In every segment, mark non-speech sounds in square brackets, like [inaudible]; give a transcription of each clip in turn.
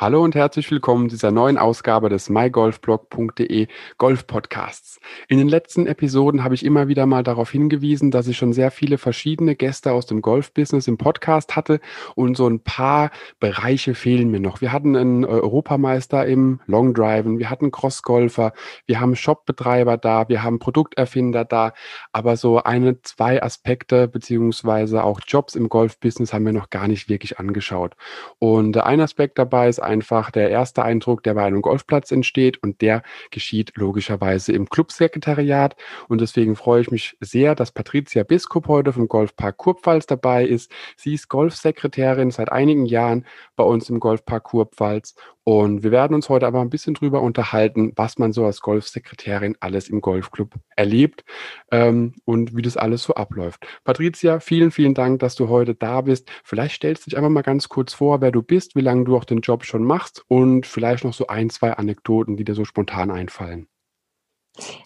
Hallo und herzlich willkommen zu dieser neuen Ausgabe des mygolfblog.de Golf Podcasts. In den letzten Episoden habe ich immer wieder mal darauf hingewiesen, dass ich schon sehr viele verschiedene Gäste aus dem Golfbusiness im Podcast hatte und so ein paar Bereiche fehlen mir noch. Wir hatten einen Europameister im Long Driven, wir hatten Crossgolfer, wir haben Shopbetreiber da, wir haben Produkterfinder da, aber so eine, zwei Aspekte beziehungsweise auch Jobs im Golfbusiness haben wir noch gar nicht wirklich angeschaut. Und ein Aspekt dabei ist einfach der erste Eindruck, der bei einem Golfplatz entsteht und der geschieht logischerweise im Clubsekretariat. Und deswegen freue ich mich sehr, dass Patricia Biskup heute vom Golfpark Kurpfalz dabei ist. Sie ist Golfsekretärin seit einigen Jahren bei uns im Golfpark Kurpfalz und wir werden uns heute aber ein bisschen drüber unterhalten, was man so als Golfsekretärin alles im Golfclub erlebt ähm, und wie das alles so abläuft. Patricia, vielen, vielen Dank, dass du heute da bist. Vielleicht stellst du dich einfach mal ganz kurz vor, wer du bist, wie lange du auch den Job schon machst und vielleicht noch so ein, zwei Anekdoten, die dir so spontan einfallen.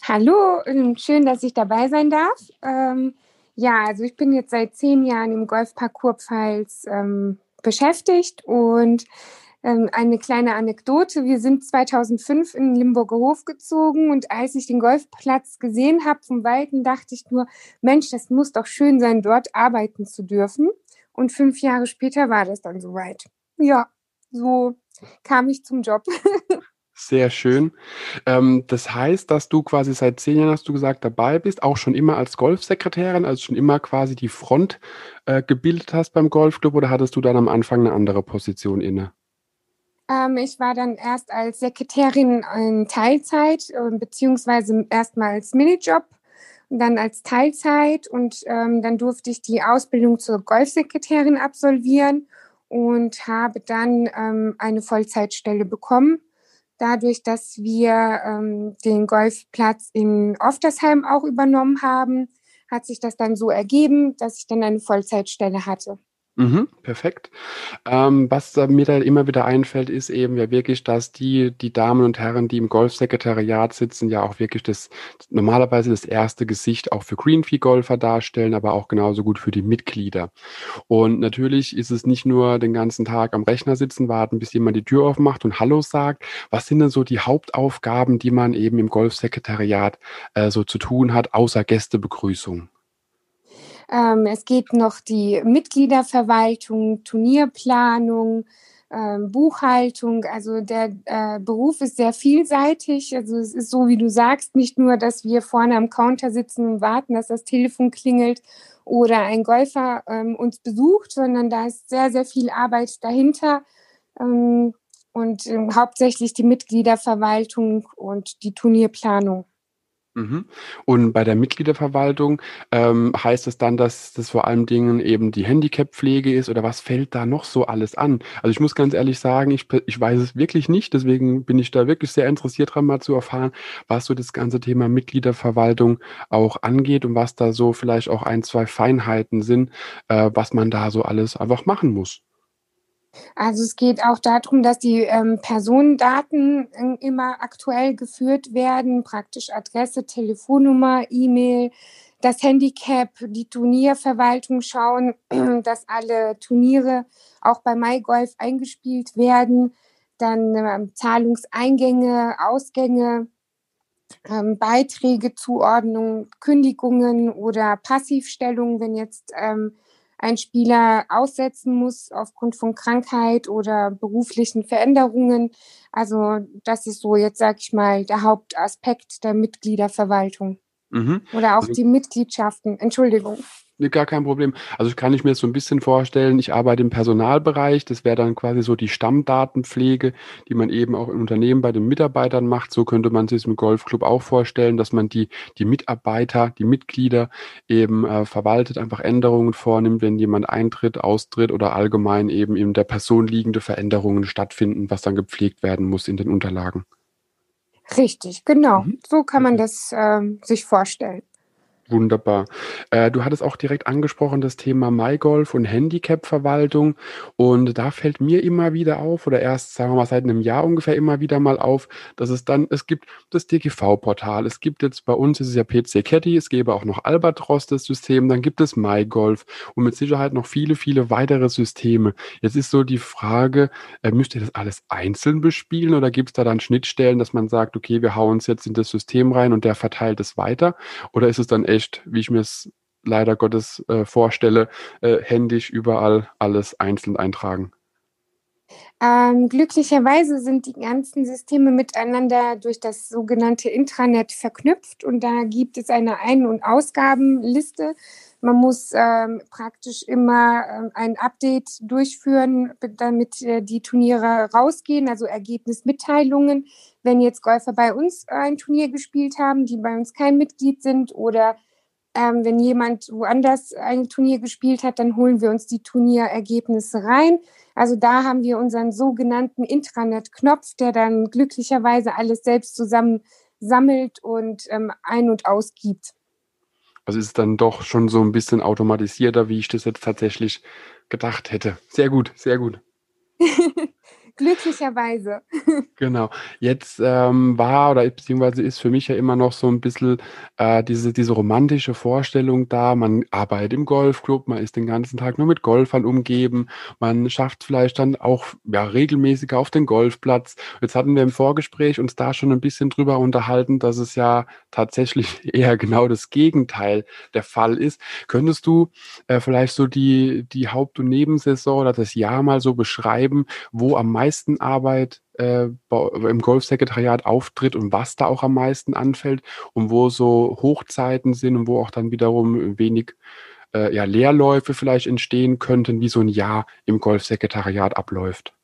Hallo, ähm, schön, dass ich dabei sein darf. Ähm, ja, also ich bin jetzt seit zehn Jahren im Golfpark Kurpfalz ähm, beschäftigt und ähm, eine kleine Anekdote. Wir sind 2005 in Limburger Hof gezogen und als ich den Golfplatz gesehen habe vom Weiten, dachte ich nur, Mensch, das muss doch schön sein, dort arbeiten zu dürfen. Und fünf Jahre später war das dann soweit. Ja, so kam ich zum Job. [laughs] Sehr schön. Ähm, das heißt, dass du quasi seit zehn Jahren, hast du gesagt, dabei bist, auch schon immer als Golfsekretärin, also schon immer quasi die Front äh, gebildet hast beim Golfclub oder hattest du dann am Anfang eine andere Position inne? Ähm, ich war dann erst als Sekretärin in Teilzeit, äh, beziehungsweise erstmal als Minijob und dann als Teilzeit und ähm, dann durfte ich die Ausbildung zur Golfsekretärin absolvieren und habe dann ähm, eine Vollzeitstelle bekommen. Dadurch, dass wir ähm, den Golfplatz in Oftersheim auch übernommen haben, hat sich das dann so ergeben, dass ich dann eine Vollzeitstelle hatte. Mhm, perfekt. Ähm, was mir da immer wieder einfällt, ist eben ja wirklich, dass die, die Damen und Herren, die im Golfsekretariat sitzen, ja auch wirklich das normalerweise das erste Gesicht auch für Greenfee-Golfer darstellen, aber auch genauso gut für die Mitglieder. Und natürlich ist es nicht nur den ganzen Tag am Rechner sitzen, warten, bis jemand die Tür aufmacht und Hallo sagt. Was sind denn so die Hauptaufgaben, die man eben im Golfsekretariat äh, so zu tun hat, außer Gästebegrüßung? Ähm, es geht noch die Mitgliederverwaltung, Turnierplanung, ähm, Buchhaltung. Also der äh, Beruf ist sehr vielseitig. Also es ist so, wie du sagst, nicht nur, dass wir vorne am Counter sitzen und warten, dass das Telefon klingelt oder ein Golfer ähm, uns besucht, sondern da ist sehr, sehr viel Arbeit dahinter. Ähm, und äh, hauptsächlich die Mitgliederverwaltung und die Turnierplanung. Mhm. Und bei der Mitgliederverwaltung ähm, heißt es dann, dass das vor allen Dingen eben die Handicap-Pflege ist oder was fällt da noch so alles an? Also ich muss ganz ehrlich sagen, ich, ich weiß es wirklich nicht, deswegen bin ich da wirklich sehr interessiert dran, mal zu erfahren, was so das ganze Thema Mitgliederverwaltung auch angeht und was da so vielleicht auch ein, zwei Feinheiten sind, äh, was man da so alles einfach machen muss. Also es geht auch darum, dass die ähm, Personendaten äh, immer aktuell geführt werden, praktisch Adresse, Telefonnummer, E-Mail, das Handicap, die Turnierverwaltung schauen, [clears throat] dass alle Turniere auch bei MyGolf eingespielt werden, dann ähm, Zahlungseingänge, Ausgänge, ähm, Beiträge, Zuordnung, Kündigungen oder Passivstellungen, wenn jetzt ähm, ein Spieler aussetzen muss aufgrund von Krankheit oder beruflichen Veränderungen. Also das ist so jetzt, sage ich mal, der Hauptaspekt der Mitgliederverwaltung. Mhm. Oder auch also, die Mitgliedschaften. Entschuldigung. Gar kein Problem. Also kann ich mir so ein bisschen vorstellen, ich arbeite im Personalbereich, das wäre dann quasi so die Stammdatenpflege, die man eben auch im Unternehmen bei den Mitarbeitern macht. So könnte man sich im Golfclub auch vorstellen, dass man die, die Mitarbeiter, die Mitglieder eben äh, verwaltet, einfach Änderungen vornimmt, wenn jemand eintritt, austritt oder allgemein eben in der Person liegende Veränderungen stattfinden, was dann gepflegt werden muss in den Unterlagen. Richtig, genau. Mhm. So kann man das ähm, sich vorstellen. Wunderbar. Äh, du hattest auch direkt angesprochen das Thema MyGolf und Handicap-Verwaltung. Und da fällt mir immer wieder auf, oder erst, sagen wir mal, seit einem Jahr ungefähr immer wieder mal auf, dass es dann, es gibt das DGV-Portal, es gibt jetzt bei uns, ist es ja PC Caddy, es gäbe auch noch Albatros, das System, dann gibt es MyGolf und mit Sicherheit noch viele, viele weitere Systeme. Jetzt ist so die Frage, äh, müsst ihr das alles einzeln bespielen oder gibt es da dann Schnittstellen, dass man sagt, okay, wir hauen es jetzt in das System rein und der verteilt es weiter? Oder ist es dann echt, wie ich mir es leider Gottes äh, vorstelle, äh, händisch überall alles einzeln eintragen? Ähm, glücklicherweise sind die ganzen Systeme miteinander durch das sogenannte Intranet verknüpft und da gibt es eine Ein- und Ausgabenliste. Man muss ähm, praktisch immer ähm, ein Update durchführen, damit äh, die Turniere rausgehen, also Ergebnismitteilungen. Wenn jetzt Golfer bei uns ein Turnier gespielt haben, die bei uns kein Mitglied sind oder ähm, wenn jemand woanders ein Turnier gespielt hat, dann holen wir uns die Turnierergebnisse rein. Also da haben wir unseren sogenannten Intranet-Knopf, der dann glücklicherweise alles selbst zusammen sammelt und ähm, ein- und ausgibt. Also ist es dann doch schon so ein bisschen automatisierter, wie ich das jetzt tatsächlich gedacht hätte. Sehr gut, sehr gut. [laughs] Glücklicherweise. [laughs] Genau. Jetzt ähm, war oder beziehungsweise ist für mich ja immer noch so ein bisschen äh, diese, diese romantische Vorstellung da. Man arbeitet im Golfclub, man ist den ganzen Tag nur mit Golfern umgeben, man schafft vielleicht dann auch ja, regelmäßiger auf den Golfplatz. Jetzt hatten wir im Vorgespräch uns da schon ein bisschen drüber unterhalten, dass es ja tatsächlich [laughs] eher genau das Gegenteil der Fall ist. Könntest du äh, vielleicht so die, die Haupt- und Nebensaison oder das Jahr mal so beschreiben, wo am meisten meisten Arbeit äh, im Golfsekretariat auftritt und was da auch am meisten anfällt und wo so Hochzeiten sind und wo auch dann wiederum wenig äh, ja, Leerläufe vielleicht entstehen könnten, wie so ein Jahr im Golfsekretariat abläuft?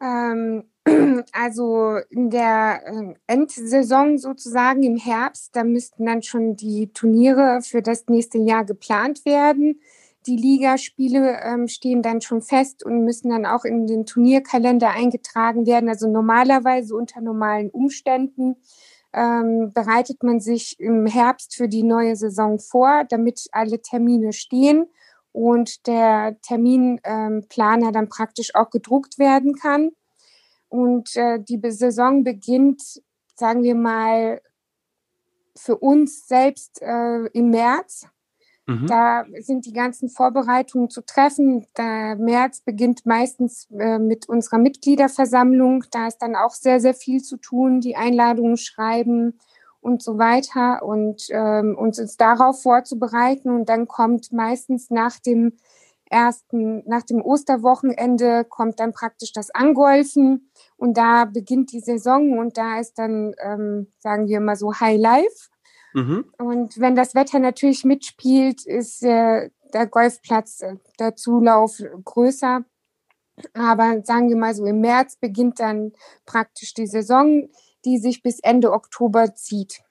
Ähm, [clears throat] also in der äh, Endsaison sozusagen im Herbst, da müssten dann schon die Turniere für das nächste Jahr geplant werden. Die Ligaspiele ähm, stehen dann schon fest und müssen dann auch in den Turnierkalender eingetragen werden. Also normalerweise unter normalen Umständen ähm, bereitet man sich im Herbst für die neue Saison vor, damit alle Termine stehen und der Terminplaner ähm, dann praktisch auch gedruckt werden kann. Und äh, die Saison beginnt, sagen wir mal, für uns selbst äh, im März Mhm. Da sind die ganzen Vorbereitungen zu treffen. Der März beginnt meistens äh, mit unserer Mitgliederversammlung. Da ist dann auch sehr, sehr viel zu tun, die Einladungen schreiben und so weiter und ähm, uns uns darauf vorzubereiten. Und dann kommt meistens nach dem ersten, nach dem Osterwochenende kommt dann praktisch das Angolfen und da beginnt die Saison und da ist dann, ähm, sagen wir mal so, High Life. Mhm. Und wenn das Wetter natürlich mitspielt, ist äh, der Golfplatz, äh, der Zulauf größer. Aber sagen wir mal so, im März beginnt dann praktisch die Saison, die sich bis Ende Oktober zieht.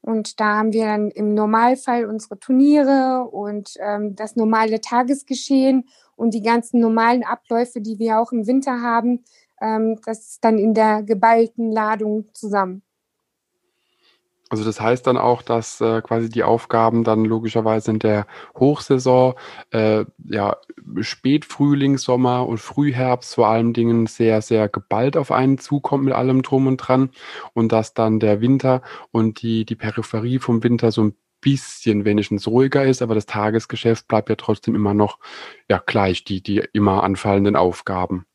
Und da haben wir dann im Normalfall unsere Turniere und ähm, das normale Tagesgeschehen und die ganzen normalen Abläufe, die wir auch im Winter haben, ähm, das ist dann in der geballten Ladung zusammen. Also das heißt dann auch, dass äh, quasi die Aufgaben dann logischerweise in der Hochsaison, äh, ja, Spätfrühling, Sommer und Frühherbst vor allen Dingen sehr, sehr geballt auf einen zukommt mit allem drum und dran und dass dann der Winter und die, die Peripherie vom Winter so ein bisschen wenigstens ruhiger ist, aber das Tagesgeschäft bleibt ja trotzdem immer noch ja gleich, die, die immer anfallenden Aufgaben.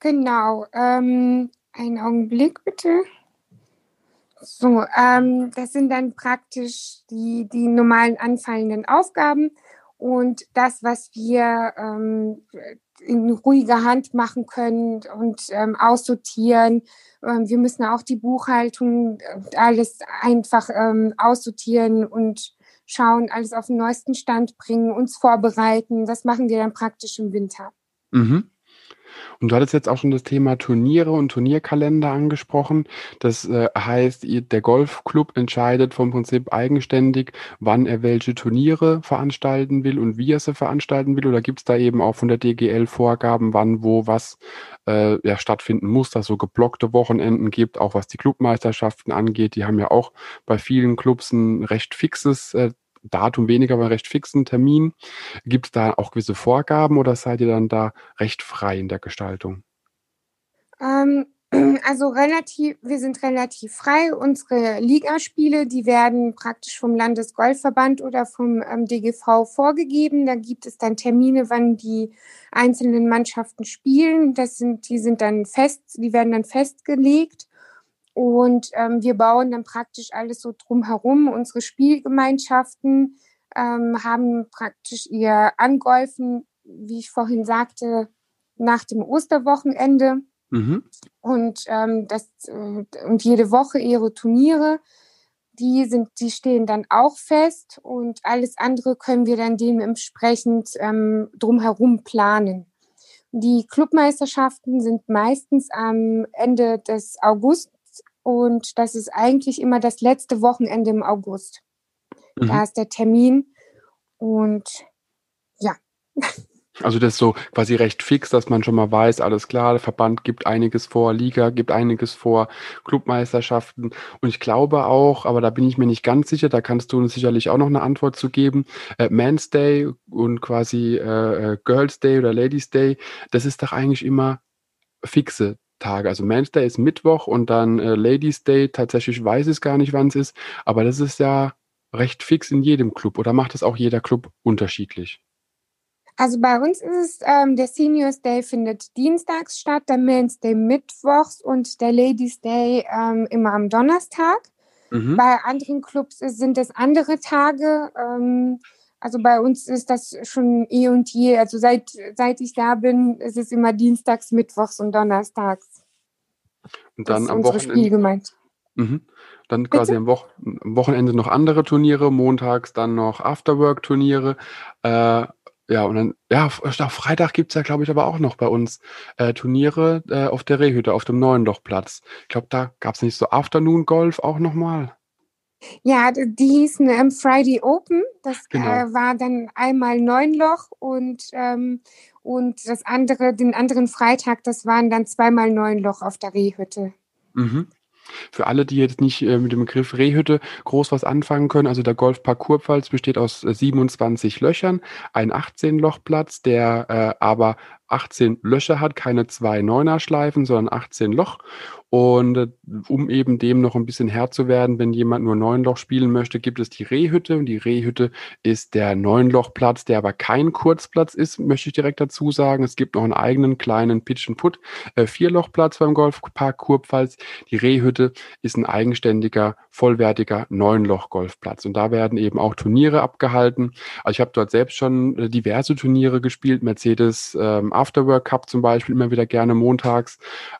Genau. Ähm, einen Augenblick bitte. So, ähm, das sind dann praktisch die, die normalen anfallenden Aufgaben. Und das, was wir ähm, in ruhiger Hand machen können und ähm, aussortieren. Ähm, wir müssen auch die Buchhaltung, äh, alles einfach ähm, aussortieren und schauen, alles auf den neuesten Stand bringen, uns vorbereiten. Das machen wir dann praktisch im Winter. Mhm. Und du hattest jetzt auch schon das Thema Turniere und Turnierkalender angesprochen. Das äh, heißt, der Golfclub entscheidet vom Prinzip eigenständig, wann er welche Turniere veranstalten will und wie er sie veranstalten will. Oder gibt es da eben auch von der DGL Vorgaben, wann, wo, was äh, ja, stattfinden muss, dass so geblockte Wochenenden gibt, auch was die Clubmeisterschaften angeht. Die haben ja auch bei vielen Clubs ein recht fixes äh, Datum weniger, aber recht fixen Termin. Gibt es da auch gewisse Vorgaben oder seid ihr dann da recht frei in der Gestaltung? Ähm, [clears throat] also relativ, wir sind relativ frei. Unsere Ligaspiele, die werden praktisch vom Landesgolfverband oder vom ähm, DGV vorgegeben. Da gibt es dann Termine, wann die einzelnen Mannschaften spielen. Das sind, die sind dann fest, die werden dann festgelegt. Und ähm, wir bauen dann praktisch alles so drumherum. Unsere Spielgemeinschaften ähm, haben praktisch ihr Angolfen, wie ich vorhin sagte, nach dem Osterwochenende. Mhm. Und, ähm, das, äh, und jede Woche ihre Turniere. Die, sind, die stehen dann auch fest und alles andere können wir dann dementsprechend ähm, drumherum planen. Die Clubmeisterschaften sind meistens am Ende des August und das ist eigentlich immer das letzte Wochenende im August. Mhm. Da ist der Termin und ja. Also das ist so quasi recht fix, dass man schon mal weiß, alles klar, der Verband gibt einiges vor, Liga gibt einiges vor, Clubmeisterschaften. Und ich glaube auch, aber da bin ich mir nicht ganz sicher, da kannst du uns sicherlich auch noch eine Antwort zu geben. Äh, Man's Day und quasi äh, äh Girls Day oder Ladies Day, das ist doch eigentlich immer fixe Tage. Also Men's Day ist Mittwoch und dann äh, Ladies Day, tatsächlich weiß ich gar nicht, wann es ist, aber das ist ja recht fix in jedem Club oder macht das auch jeder Club unterschiedlich? Also bei uns ist es, ähm, der Seniors Day findet dienstags statt, der Men's Day mittwochs und der Ladies Day ähm, immer am Donnerstag. Mhm. Bei anderen Clubs sind es andere Tage. Ähm, also bei uns ist das schon eh und je. Also seit, seit ich da bin, ist es immer dienstags, mittwochs und donnerstags. Und dann am Wochenende. Mhm. Dann quasi am, Wo am, Wochenende noch andere Turniere, montags dann noch Afterwork-Turniere. Äh, ja, und dann, ja, auf Freitag gibt es ja, glaube ich, aber auch noch bei uns äh, Turniere äh, auf der Rehhütte, auf dem neuen Lochplatz. Ich glaube, da gab es nicht so Afternoon Golf auch nochmal. Ja, die hießen ähm, Friday Open. Das genau. äh, war dann einmal Neunloch und, ähm, und das andere, den anderen Freitag, das waren dann zweimal Neunloch auf der Rehhütte. Mhm. Für alle, die jetzt nicht äh, mit dem Begriff Rehhütte groß was anfangen können, also der Golfpark Kurpfalz besteht aus 27 äh, Löchern, ein 18-Loch-Platz, der äh, aber 18 Löcher hat, keine zwei Neuner-Schleifen, sondern 18 Loch. Und äh, um eben dem noch ein bisschen Herr zu werden, wenn jemand nur Neunloch spielen möchte, gibt es die Rehhütte. Und die Rehhütte ist der Neunlochplatz, der aber kein Kurzplatz ist, möchte ich direkt dazu sagen. Es gibt noch einen eigenen kleinen Pitch and Put äh, Vierlochplatz beim Golfpark Kurpfalz. Die Rehhütte ist ein eigenständiger, vollwertiger Neunloch-Golfplatz. Und da werden eben auch Turniere abgehalten. Also ich habe dort selbst schon äh, diverse Turniere gespielt. Mercedes ähm, Afterwork Cup zum Beispiel immer wieder gerne montags.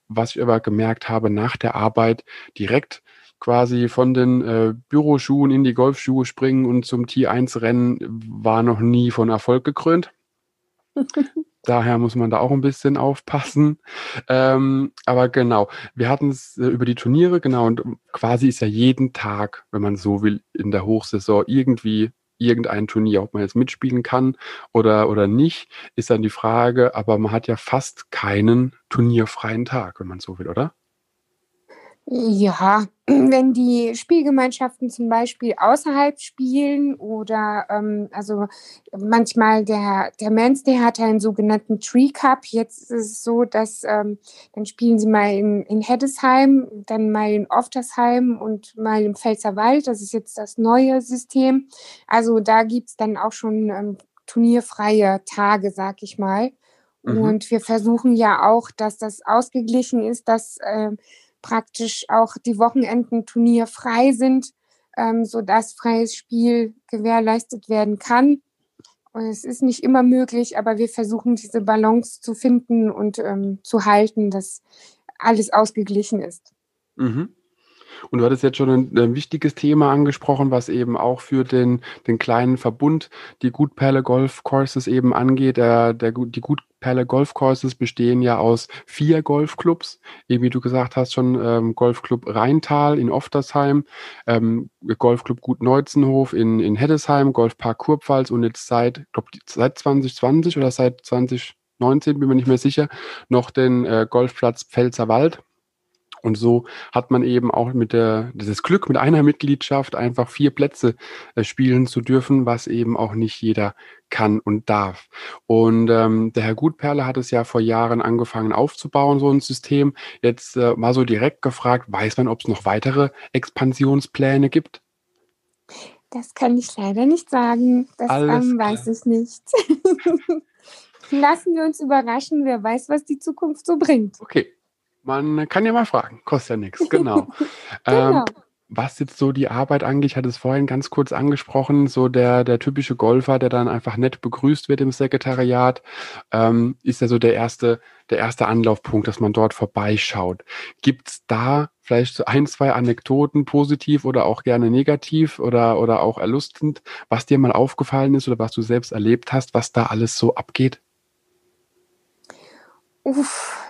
Was ich aber gemerkt habe, nach der Arbeit direkt quasi von den äh, Büroschuhen in die Golfschuhe springen und zum T1-Rennen war noch nie von Erfolg gekrönt. [laughs] Daher muss man da auch ein bisschen aufpassen. Ähm, aber genau, wir hatten es äh, über die Turniere, genau, und quasi ist ja jeden Tag, wenn man so will, in der Hochsaison irgendwie irgendein Turnier. Ob man jetzt mitspielen kann oder, oder nicht, ist dann die Frage. Aber man hat ja fast keinen turnierfreien Tag, wenn man so will, oder? Ja, [clears throat] wenn die Spielgemeinschaften zum Beispiel außerhalb spielen oder ähm, also manchmal der, der Men's, der hat einen sogenannten Tree Cup. Jetzt ist es so, dass ähm, dann spielen sie mal in, in Heddesheim, dann mal in Oftersheim und mal im Pfälzerwald. Das ist jetzt das neue System. Also da gibt's dann auch schon ähm, turnierfreie Tage, sag ich mal. Mhm. Und wir versuchen ja auch, dass das ausgeglichen ist, dass äh, praktisch auch die Wochenenden turnierfrei sind, ähm, sodass freies Spiel gewährleistet werden kann. Und es ist nicht immer möglich, aber wir versuchen diese Balance zu finden und ähm, zu halten, dass alles ausgeglichen ist. Mhm. Und du hattest jetzt schon ein, ein, wichtiges Thema angesprochen, was eben auch für den, den kleinen Verbund die Gutperle Golf Courses eben angeht. Der, der, die Gutperle Golf Courses bestehen ja aus vier Golfclubs. Eben wie du gesagt hast, schon ähm, Golfclub Rheintal in Oftersheim, ähm, Golfclub Gut Neutzenhof in, in Heddesheim, Golfpark Kurpfalz und jetzt seit, glaub, seit 2020 oder seit 2019, bin mir nicht mehr sicher, noch den äh, Golfplatz Pfälzerwald und so hat man eben auch mit der, dieses Glück, mit einer Mitgliedschaft einfach vier Plätze äh, spielen zu dürfen, was eben auch nicht jeder kann und darf. Und ähm, der Herr Gutperle hat es ja vor Jahren angefangen aufzubauen, so ein System. Jetzt äh, mal so direkt gefragt, weiß man, ob es noch weitere Expansionspläne gibt? Das kann ich leider nicht sagen. Das ähm, weiß ich nicht. [laughs] Lassen wir uns überraschen, wer weiß, was die Zukunft so bringt. Okay, man kann ja mal fragen, kostet ja nichts, genau. [laughs] genau. Ähm, was jetzt so die Arbeit angeht, ich hatte es vorhin ganz kurz angesprochen, so der, der typische Golfer, der dann einfach nett begrüßt wird im Sekretariat, ähm, ist ja so der erste, der erste Anlaufpunkt, dass man dort vorbeischaut. Gibt es da vielleicht so ein, zwei Anekdoten, positiv oder auch gerne negativ oder, oder auch erlustend, was dir mal aufgefallen ist oder was du selbst erlebt hast, was da alles so abgeht? Uff,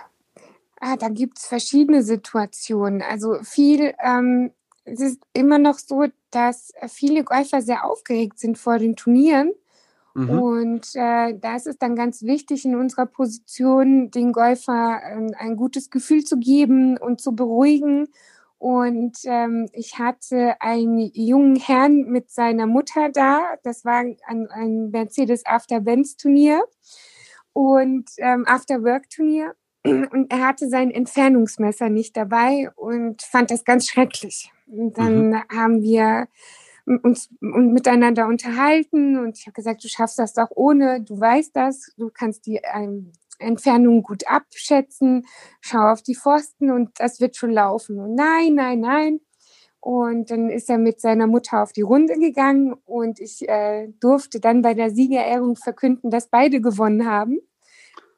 Ah, da gibt's verschiedene Situationen. Also viel, ähm, es ist immer noch so, dass viele Golfer sehr aufgeregt sind vor den Turnieren. Mhm. Und äh, da ist es dann ganz wichtig, in unserer Position den Golfer äh, ein gutes Gefühl zu geben und zu beruhigen. Und ähm, ich hatte einen jungen Herrn mit seiner Mutter da. Das war ein, ein Mercedes After Benz Turnier und ähm, After Work Turnier. Und er hatte sein Entfernungsmesser nicht dabei und fand das ganz schrecklich. Und dann mhm. haben wir uns miteinander unterhalten und ich habe gesagt, du schaffst das doch ohne, du weißt das, du kannst die ähm, Entfernung gut abschätzen, schau auf die Pfosten und das wird schon laufen. Und nein, nein, nein. Und dann ist er mit seiner Mutter auf die Runde gegangen und ich äh, durfte dann bei der Siegerehrung verkünden, dass beide gewonnen haben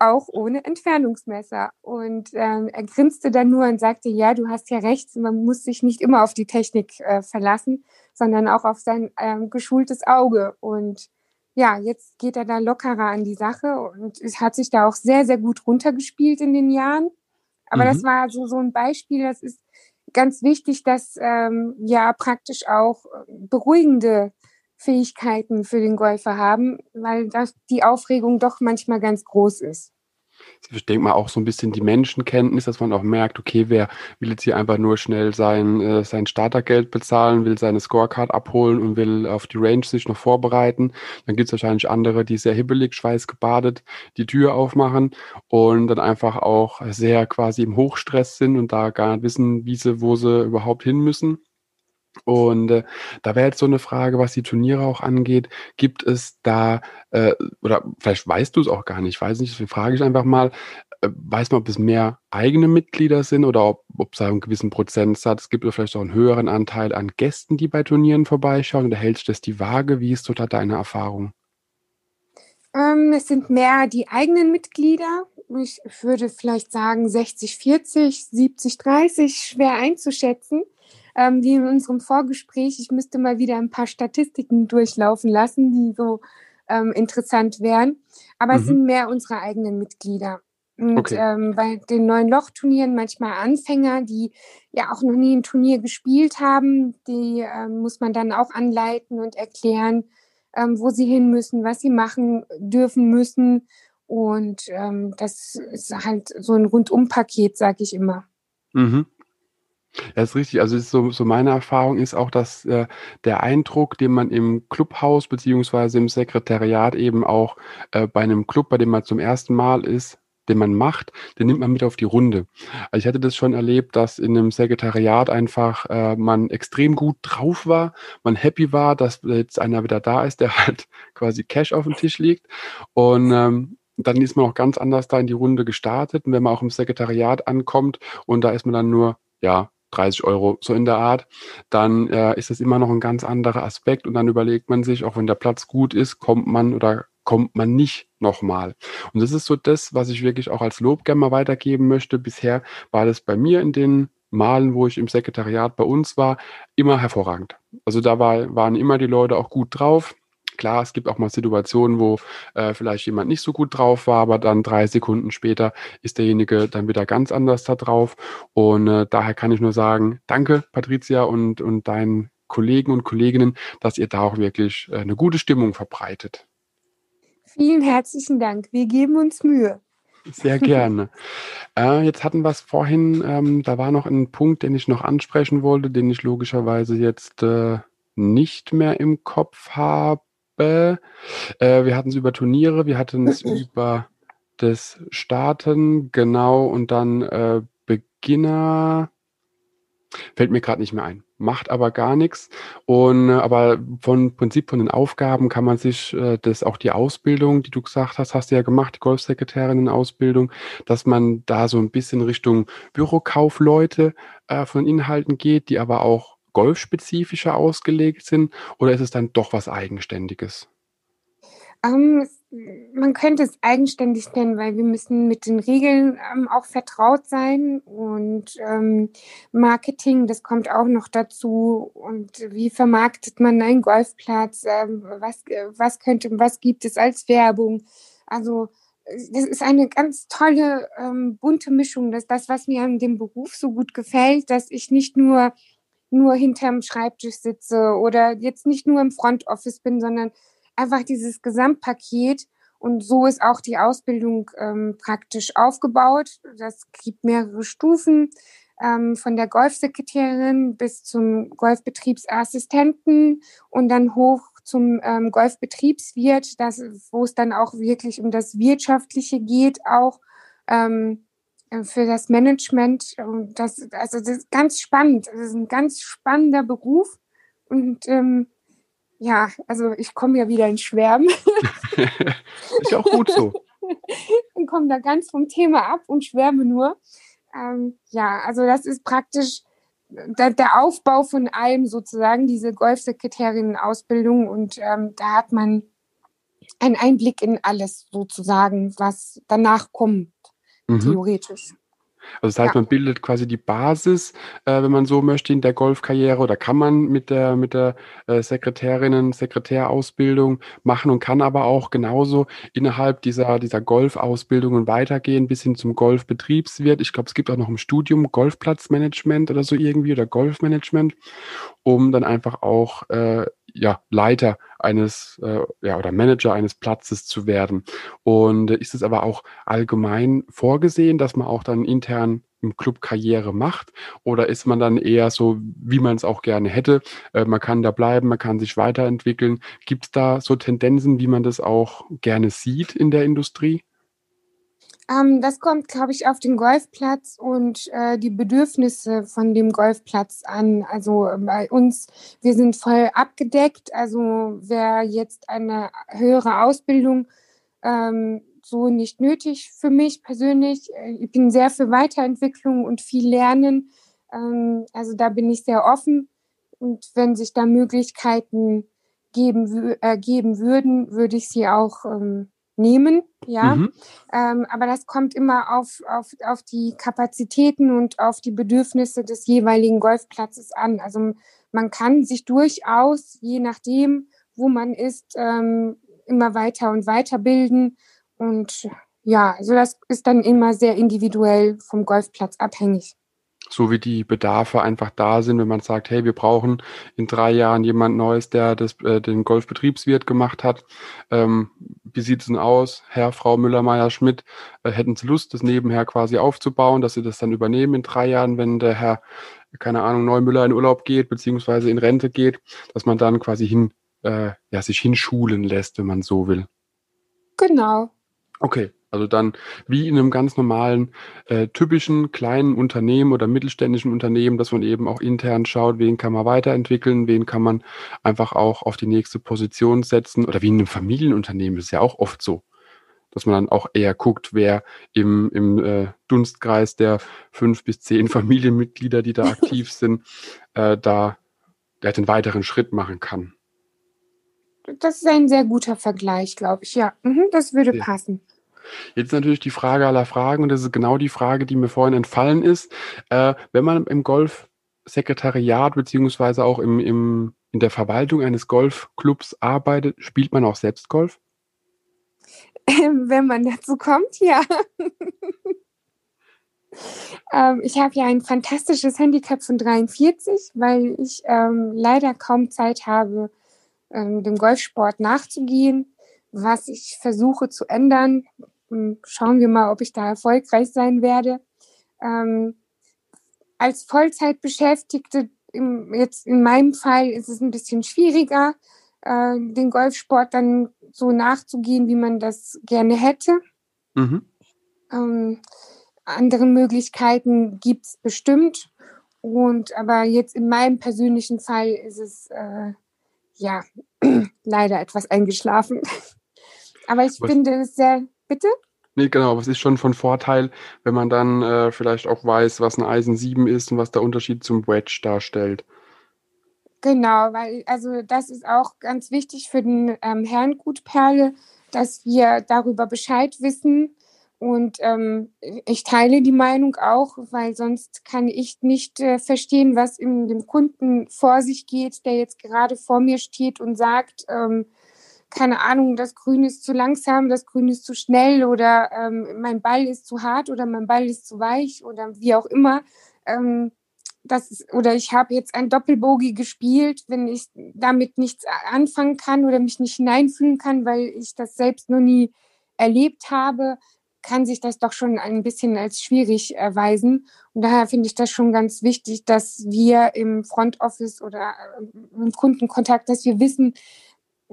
auch ohne Entfernungsmesser. Und ähm, er grinste dann nur und sagte, ja, du hast ja recht, man muss sich nicht immer auf die Technik äh, verlassen, sondern auch auf sein ähm, geschultes Auge. Und ja, jetzt geht er da lockerer an die Sache und es hat sich da auch sehr, sehr gut runtergespielt in den Jahren. Aber mhm. das war so, so ein Beispiel, das ist ganz wichtig, dass ähm, ja praktisch auch beruhigende Fähigkeiten für den Golfer haben, weil das die Aufregung doch manchmal ganz groß ist. Ich denke mal auch so ein bisschen die Menschenkenntnis, dass man auch merkt, okay, wer will jetzt hier einfach nur schnell sein, äh, sein Startergeld bezahlen, will seine Scorecard abholen und will auf die Range sich noch vorbereiten. Dann gibt es wahrscheinlich andere, die sehr hibbelig, schweißgebadet die Tür aufmachen und dann einfach auch sehr quasi im Hochstress sind und da gar nicht wissen, wie sie, wo sie überhaupt hin müssen. Und äh, da wäre jetzt so eine Frage, was die Turniere auch angeht. Gibt es da, äh, oder vielleicht weißt du es auch gar nicht, weiß nicht, deswegen frage ich einfach mal, äh, weiß man, ob es mehr eigene Mitglieder sind oder ob, es einen gewissen Prozentsatz gibt oder vielleicht auch einen höheren Anteil an Gästen, die bei Turnieren vorbeischauen? Oder hältst du das die Waage? Wie ist dort deine Erfahrung? Ähm, es sind mehr die eigenen Mitglieder. Ich würde vielleicht sagen 60, 40, 70, 30, schwer einzuschätzen ähm, wie in unserem Vorgespräch. Ich müsste mal wieder ein paar Statistiken durchlaufen lassen, die so ähm, interessant wären. Aber mhm. es sind mehr unsere eigenen Mitglieder. Und okay. ähm, bei den neuen Lochturnieren manchmal Anfänger, die ja auch noch nie ein Turnier gespielt haben, die ähm, muss man dann auch anleiten und erklären, ähm, wo sie hin müssen, was sie machen dürfen müssen. Und ähm, das ist halt so ein Rundumpaket, sage ich immer. Mhm. Ja, ist richtig. Also ist so, so meine Erfahrung ist auch, dass äh, der Eindruck, den man im Clubhaus beziehungsweise im Sekretariat eben auch äh, bei einem Club, bei dem man zum ersten Mal ist, den man macht, den nimmt man mit auf die Runde. Also ich hatte das schon erlebt, dass in einem Sekretariat einfach äh, man extrem gut drauf war, man happy war, dass jetzt einer wieder da ist, der halt [laughs] quasi Cash auf dem Tisch liegt. Und ähm, dann ist man auch ganz anders da in die Runde gestartet. Und wenn man auch im Sekretariat ankommt und da ist man dann nur, ja, 30 Euro, so in der Art, dann äh, ist das immer noch ein ganz anderer Aspekt und dann überlegt man sich, auch wenn der Platz gut ist, kommt man oder kommt man nicht nochmal. Und das ist so das, was ich wirklich auch als Lob gerne mal weitergeben möchte. Bisher war das bei mir in den Malen, wo ich im Sekretariat bei uns war, immer hervorragend. Also da war, waren immer die Leute auch gut drauf. Klar, es gibt auch mal Situationen, wo äh, vielleicht jemand nicht so gut drauf war, aber dann drei Sekunden später ist derjenige dann wieder ganz anders da drauf. Und äh, daher kann ich nur sagen, danke Patricia und, und deinen Kollegen und Kolleginnen, dass ihr da auch wirklich äh, eine gute Stimmung verbreitet. Vielen herzlichen Dank. Wir geben uns Mühe. Sehr gerne. [laughs] äh, jetzt hatten wir es vorhin, ähm, da war noch ein Punkt, den ich noch ansprechen wollte, den ich logischerweise jetzt äh, nicht mehr im Kopf habe. Äh, wir hatten es über Turniere, wir hatten es [laughs] über das Starten, genau, und dann äh, Beginner. Fällt mir gerade nicht mehr ein. Macht aber gar nichts. Und äh, aber von Prinzip von den Aufgaben kann man sich äh, das auch die Ausbildung, die du gesagt hast, hast du ja gemacht, die Golfsekretärinnen-Ausbildung, dass man da so ein bisschen Richtung Bürokaufleute äh, von Inhalten geht, die aber auch golfspezifischer ausgelegt sind, oder ist es dann doch was Eigenständiges? Ähm, man könnte es eigenständig nennen, weil wir müssen mit den Regeln ähm, auch vertraut sein und ähm, Marketing, das kommt auch noch dazu. Und wie vermarktet man einen Golfplatz, ähm, was, was könnte, was gibt es als Werbung, also das ist eine ganz tolle ähm, bunte Mischung, das ist das, was mir an dem Beruf so gut gefällt, dass ich nicht nur nur hinterm Schreibtisch sitze oder jetzt nicht nur im Front Office bin, sondern einfach dieses Gesamtpaket. Und so ist auch die Ausbildung ähm, praktisch aufgebaut. Das gibt mehrere Stufen, ähm, von der Golfsekretärin bis zum Golfbetriebsassistenten und dann hoch zum ähm, Golfbetriebswirt, das, wo es dann auch wirklich um das Wirtschaftliche geht, auch ähm, für das Management. Das, also das ist ganz spannend. Das ist ein ganz spannender Beruf. Und ähm, ja, also ich komme ja wieder in Schwärmen. [laughs] ist ja auch gut so. [laughs] und komme da ganz vom Thema ab und schwärme nur. Ähm, ja, also das ist praktisch der, der, Aufbau von allem sozusagen, diese Golfsekretärinnen-Ausbildung. Und ähm, da hat man einen Einblick in alles sozusagen, was danach kommt, mhm. theoretisch. Also das heißt, ja. man bildet quasi die Basis, äh, wenn man so möchte, in der Golfkarriere oder kann man mit der, mit der äh, Sekretärinnen, Sekretärausbildung machen und kann aber auch genauso innerhalb dieser, dieser Golfausbildungen weitergehen bis hin zum Golfbetriebswirt. Ich glaube, es gibt auch noch im Studium Golfplatzmanagement oder so irgendwie oder Golfmanagement, um dann einfach auch äh, ja, Leiter eines äh, ja, oder Manager eines Platzes zu werden. Und äh, ist es aber auch allgemein vorgesehen, dass man auch dann intern im Club Karriere macht? Oder ist man dann eher so, wie man es auch gerne hätte? Äh, man kann da bleiben, man kann sich weiterentwickeln. Gibt es da so Tendenzen, wie man das auch gerne sieht in der Industrie? Ähm, das kommt, glaube ich, auf den Golfplatz und äh, die Bedürfnisse von dem Golfplatz an. Also äh, bei uns, wir sind voll abgedeckt. Also wer jetzt eine höhere Ausbildung ähm, so nicht nötig für mich persönlich. Äh, ich bin sehr für Weiterentwicklung und viel Lernen. Ähm, also da bin ich sehr offen. Und wenn sich da Möglichkeiten geben, äh, geben würden, würde ich sie auch ähm, nehmen, ja. Mhm. Ähm, aber das kommt immer auf, auf, auf die Kapazitäten und auf die Bedürfnisse des jeweiligen Golfplatzes an. Also man kann sich durchaus, je nachdem, wo man ist, ähm, immer weiter und weiter bilden. Und ja, also das ist dann immer sehr individuell vom Golfplatz abhängig so wie die Bedarfe einfach da sind, wenn man sagt, hey, wir brauchen in drei Jahren jemand Neues, der das, äh, den Golfbetriebswirt gemacht hat. Ähm, wie sieht es denn aus, Herr, Frau Müller-Meyer-Schmidt? Äh, hätten Sie Lust, das nebenher quasi aufzubauen, dass Sie das dann übernehmen in drei Jahren, wenn der Herr, keine Ahnung, Neumüller in Urlaub geht, beziehungsweise in Rente geht, dass man dann quasi hin, äh, ja, sich hinschulen lässt, wenn man so will. Genau. Okay, also dann wie in einem ganz normalen, äh, typischen kleinen Unternehmen oder mittelständischen Unternehmen, dass man eben auch intern schaut, wen kann man weiterentwickeln, wen kann man einfach auch auf die nächste Position setzen. Oder wie in einem Familienunternehmen ist ja auch oft so, dass man dann auch eher guckt, wer im, im äh, Dunstkreis der fünf bis zehn [laughs] Familienmitglieder, die da aktiv [laughs] sind, äh, da der den weiteren Schritt machen kann. Das ist ein sehr guter Vergleich, glaube ich. Ja, mhm, das würde ja. passen. Jetzt natürlich die Frage aller Fragen und das ist genau die Frage, die mir vorhin entfallen ist. Äh, wenn man im Golfsekretariat beziehungsweise auch im, im, in der Verwaltung eines Golfclubs arbeitet, spielt man auch selbst Golf? wenn man dazu kommt, ja. [laughs] ähm, ich habe ja ein fantastisches Handicap von 43, weil ich ähm, leider kaum Zeit habe, ähm, dem Golfsport nachzugehen, was ich versuche zu ändern. Schauen wir mal, ob ich da erfolgreich sein werde. Ähm, als Vollzeitbeschäftigte, im, jetzt in meinem Fall ist es ein bisschen schwieriger, äh, den Golfsport dann so nachzugehen, wie man das gerne hätte. Mhm. Ähm, andere Möglichkeiten gibt es bestimmt. Und aber jetzt in meinem persönlichen Fall ist es äh, ja [clears throat] leider etwas eingeschlafen. Aber ich was? finde es sehr. Bitte? Nee, genau, aber es ist schon von Vorteil, wenn man dann äh, vielleicht auch weiß, was ein Eisen 7 ist und was der Unterschied zum Wedge darstellt. Genau, weil also das ist auch ganz wichtig für den ähm, Herrngut Perle, dass wir darüber Bescheid wissen. Und ähm, ich teile die Meinung auch, weil sonst kann ich nicht äh, verstehen, was in dem Kunden vor sich geht, der jetzt gerade vor mir steht und sagt, ähm, keine Ahnung, das Grün ist zu langsam, das Grün ist zu schnell oder ähm, mein Ball ist zu hart oder mein Ball ist zu weich oder wie auch immer. Ähm, das oder ich habe jetzt ein Doppelbogie gespielt, wenn ich damit nichts anfangen kann oder mich nicht hineinfühlen kann, weil ich das selbst noch nie erlebt habe, kann sich das doch schon ein bisschen als schwierig erweisen. Und daher finde ich das schon ganz wichtig, dass wir im Front Office oder äh, im Kundenkontakt, dass wir wissen,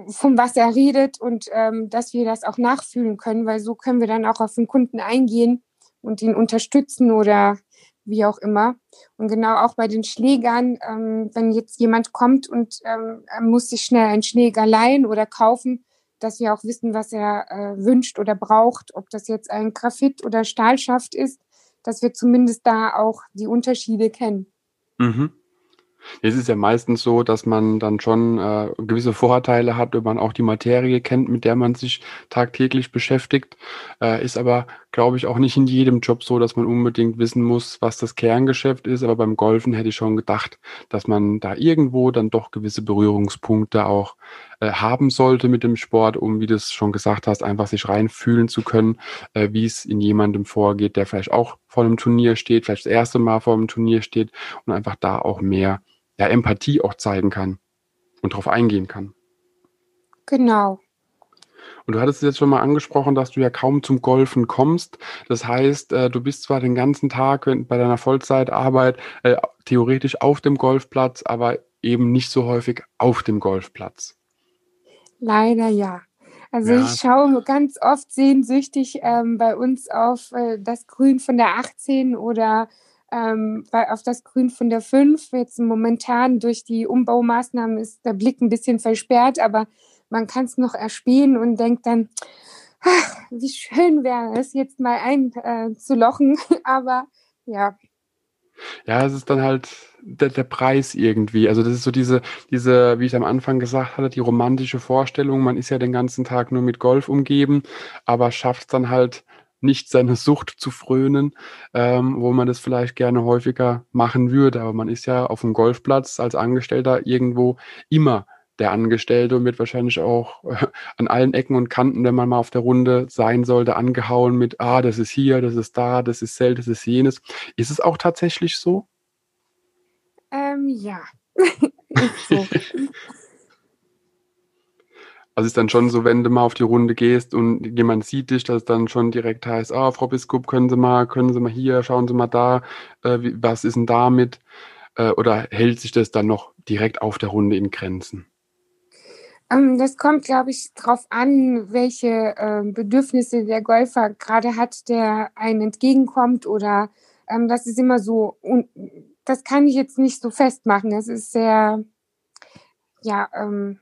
von was er redet und ähm, dass wir das auch nachfühlen können, weil so können wir dann auch auf den Kunden eingehen und ihn unterstützen oder wie auch immer. Und genau auch bei den Schlägern, ähm, wenn jetzt jemand kommt und ähm, muss sich schnell einen Schläger leihen oder kaufen, dass wir auch wissen, was er äh, wünscht oder braucht, ob das jetzt ein Graphit oder Stahlschaft ist, dass wir zumindest da auch die Unterschiede kennen. Mhm. Es ist ja meistens so, dass man dann schon äh, gewisse Vorteile hat, wenn man auch die Materie kennt, mit der man sich tagtäglich beschäftigt. Äh, ist aber, glaube ich, auch nicht in jedem Job so, dass man unbedingt wissen muss, was das Kerngeschäft ist. Aber beim Golfen hätte ich schon gedacht, dass man da irgendwo dann doch gewisse Berührungspunkte auch äh, haben sollte mit dem Sport, um, wie du es schon gesagt hast, einfach sich reinfühlen zu können, äh, wie es in jemandem vorgeht, der vielleicht auch vor einem Turnier steht, vielleicht das erste Mal vor einem Turnier steht und einfach da auch mehr ja, Empathie auch zeigen kann und darauf eingehen kann. Genau. Und du hattest jetzt schon mal angesprochen, dass du ja kaum zum Golfen kommst. Das heißt, äh, du bist zwar den ganzen Tag bei deiner Vollzeitarbeit äh, theoretisch auf dem Golfplatz, aber eben nicht so häufig auf dem Golfplatz. Leider ja. Also ja. ich schaue ganz oft sehnsüchtig ähm, bei uns auf äh, das Grün von der 18 oder ähm, auf das Grün von der 5. Jetzt momentan durch die Umbaumaßnahmen ist der Blick ein bisschen versperrt, aber man kann es noch erspähen und denkt dann, ach, wie schön wäre es, jetzt mal einzulochen. Äh, [laughs] aber ja. Ja, es ist dann halt der, der Preis irgendwie. Also das ist so diese, diese, wie ich am Anfang gesagt hatte, die romantische Vorstellung. Man ist ja den ganzen Tag nur mit Golf umgeben, aber schafft es dann halt nicht seine Sucht zu frönen, ähm, wo man das vielleicht gerne häufiger machen würde. Aber man ist ja auf dem Golfplatz als Angestellter irgendwo immer der Angestellte und wird wahrscheinlich auch äh, an allen Ecken und Kanten, wenn man mal auf der Runde sein sollte, angehauen mit, ah, das ist hier, das ist da, das ist Zelt, das ist jenes. Ist es auch tatsächlich so? Ähm, ja. [laughs] so. [laughs] Also ist dann schon so, wenn du mal auf die Runde gehst und jemand sieht dich, dass dann schon direkt heißt, ah, Frau Biskup, können Sie mal, können Sie mal hier, schauen Sie mal da, äh, wie, was ist denn damit? Äh, oder hält sich das dann noch direkt auf der Runde in Grenzen? Ähm, das kommt, glaube ich, darauf an, welche äh, Bedürfnisse der Golfer gerade hat, der einen entgegenkommt oder ähm, das ist immer so, und das kann ich jetzt nicht so festmachen. Das ist sehr, ja, ähm,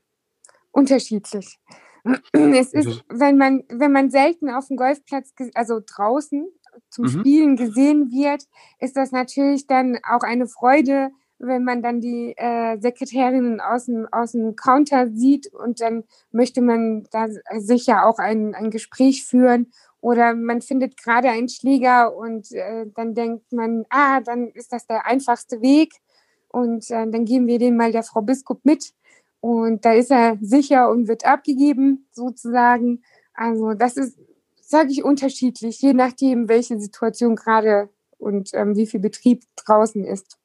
unterschiedlich. [clears throat] Es ist, wenn man, wenn man selten auf dem Golfplatz, also draußen zum mhm. Spielen gesehen wird, ist das natürlich dann auch eine Freude, wenn man dann die äh, Sekretärinnen aus dem, aus dem Counter sieht und dann möchte man da sicher auch ein, ein Gespräch führen Oder man findet gerade einen Schläger und äh, dann denkt man, ah, dann ist das der einfachste Weg und äh, dann geben wir den mal der Frau Biskup mit und da ist er sicher und wird abgegeben sozusagen. Also das ist, sage ich, unterschiedlich, je nachdem, welche Situation gerade und ähm, wie viel Betrieb draußen ist.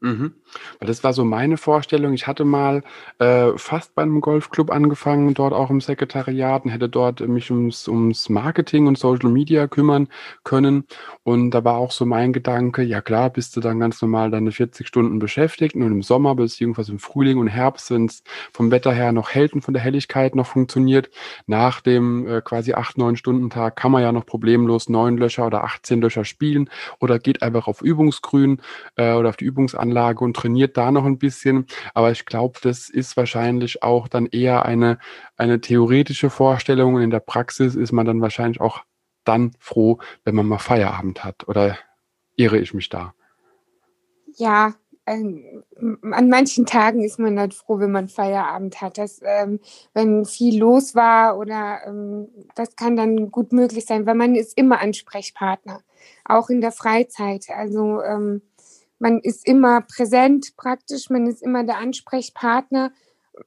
Mhm. Das war so meine Vorstellung. Ich hatte mal äh, fast bei einem Golfclub angefangen, dort auch im Sekretariat und hätte dort mich ums, ums Marketing und Social Media kümmern können. Und da war auch so mein Gedanke, ja klar, bist du dann ganz normal deine 40 Stunden beschäftigt und im Sommer beziehungsweise im Frühling und Herbst, wenn es vom Wetter her noch hält und von der Helligkeit noch funktioniert, nach dem äh, quasi 8-9 Stunden Tag kann man ja noch problemlos 9 Löcher oder 18 Löcher spielen oder geht einfach auf Übungsgrün äh, oder auf die Übungsanlage Anlage und trainiert da noch ein bisschen. Aber ich glaube, das ist wahrscheinlich auch dann eher eine, eine theoretische Vorstellung und in der Praxis ist man dann wahrscheinlich auch dann froh, wenn man mal Feierabend hat. Oder irre ich mich da? Ja, an manchen Tagen ist man halt froh, wenn man Feierabend hat. Das, ähm, wenn viel los war oder ähm, das kann dann gut möglich sein, weil man ist immer Ansprechpartner, auch in der Freizeit. Also ähm, man ist immer präsent praktisch, man ist immer der Ansprechpartner,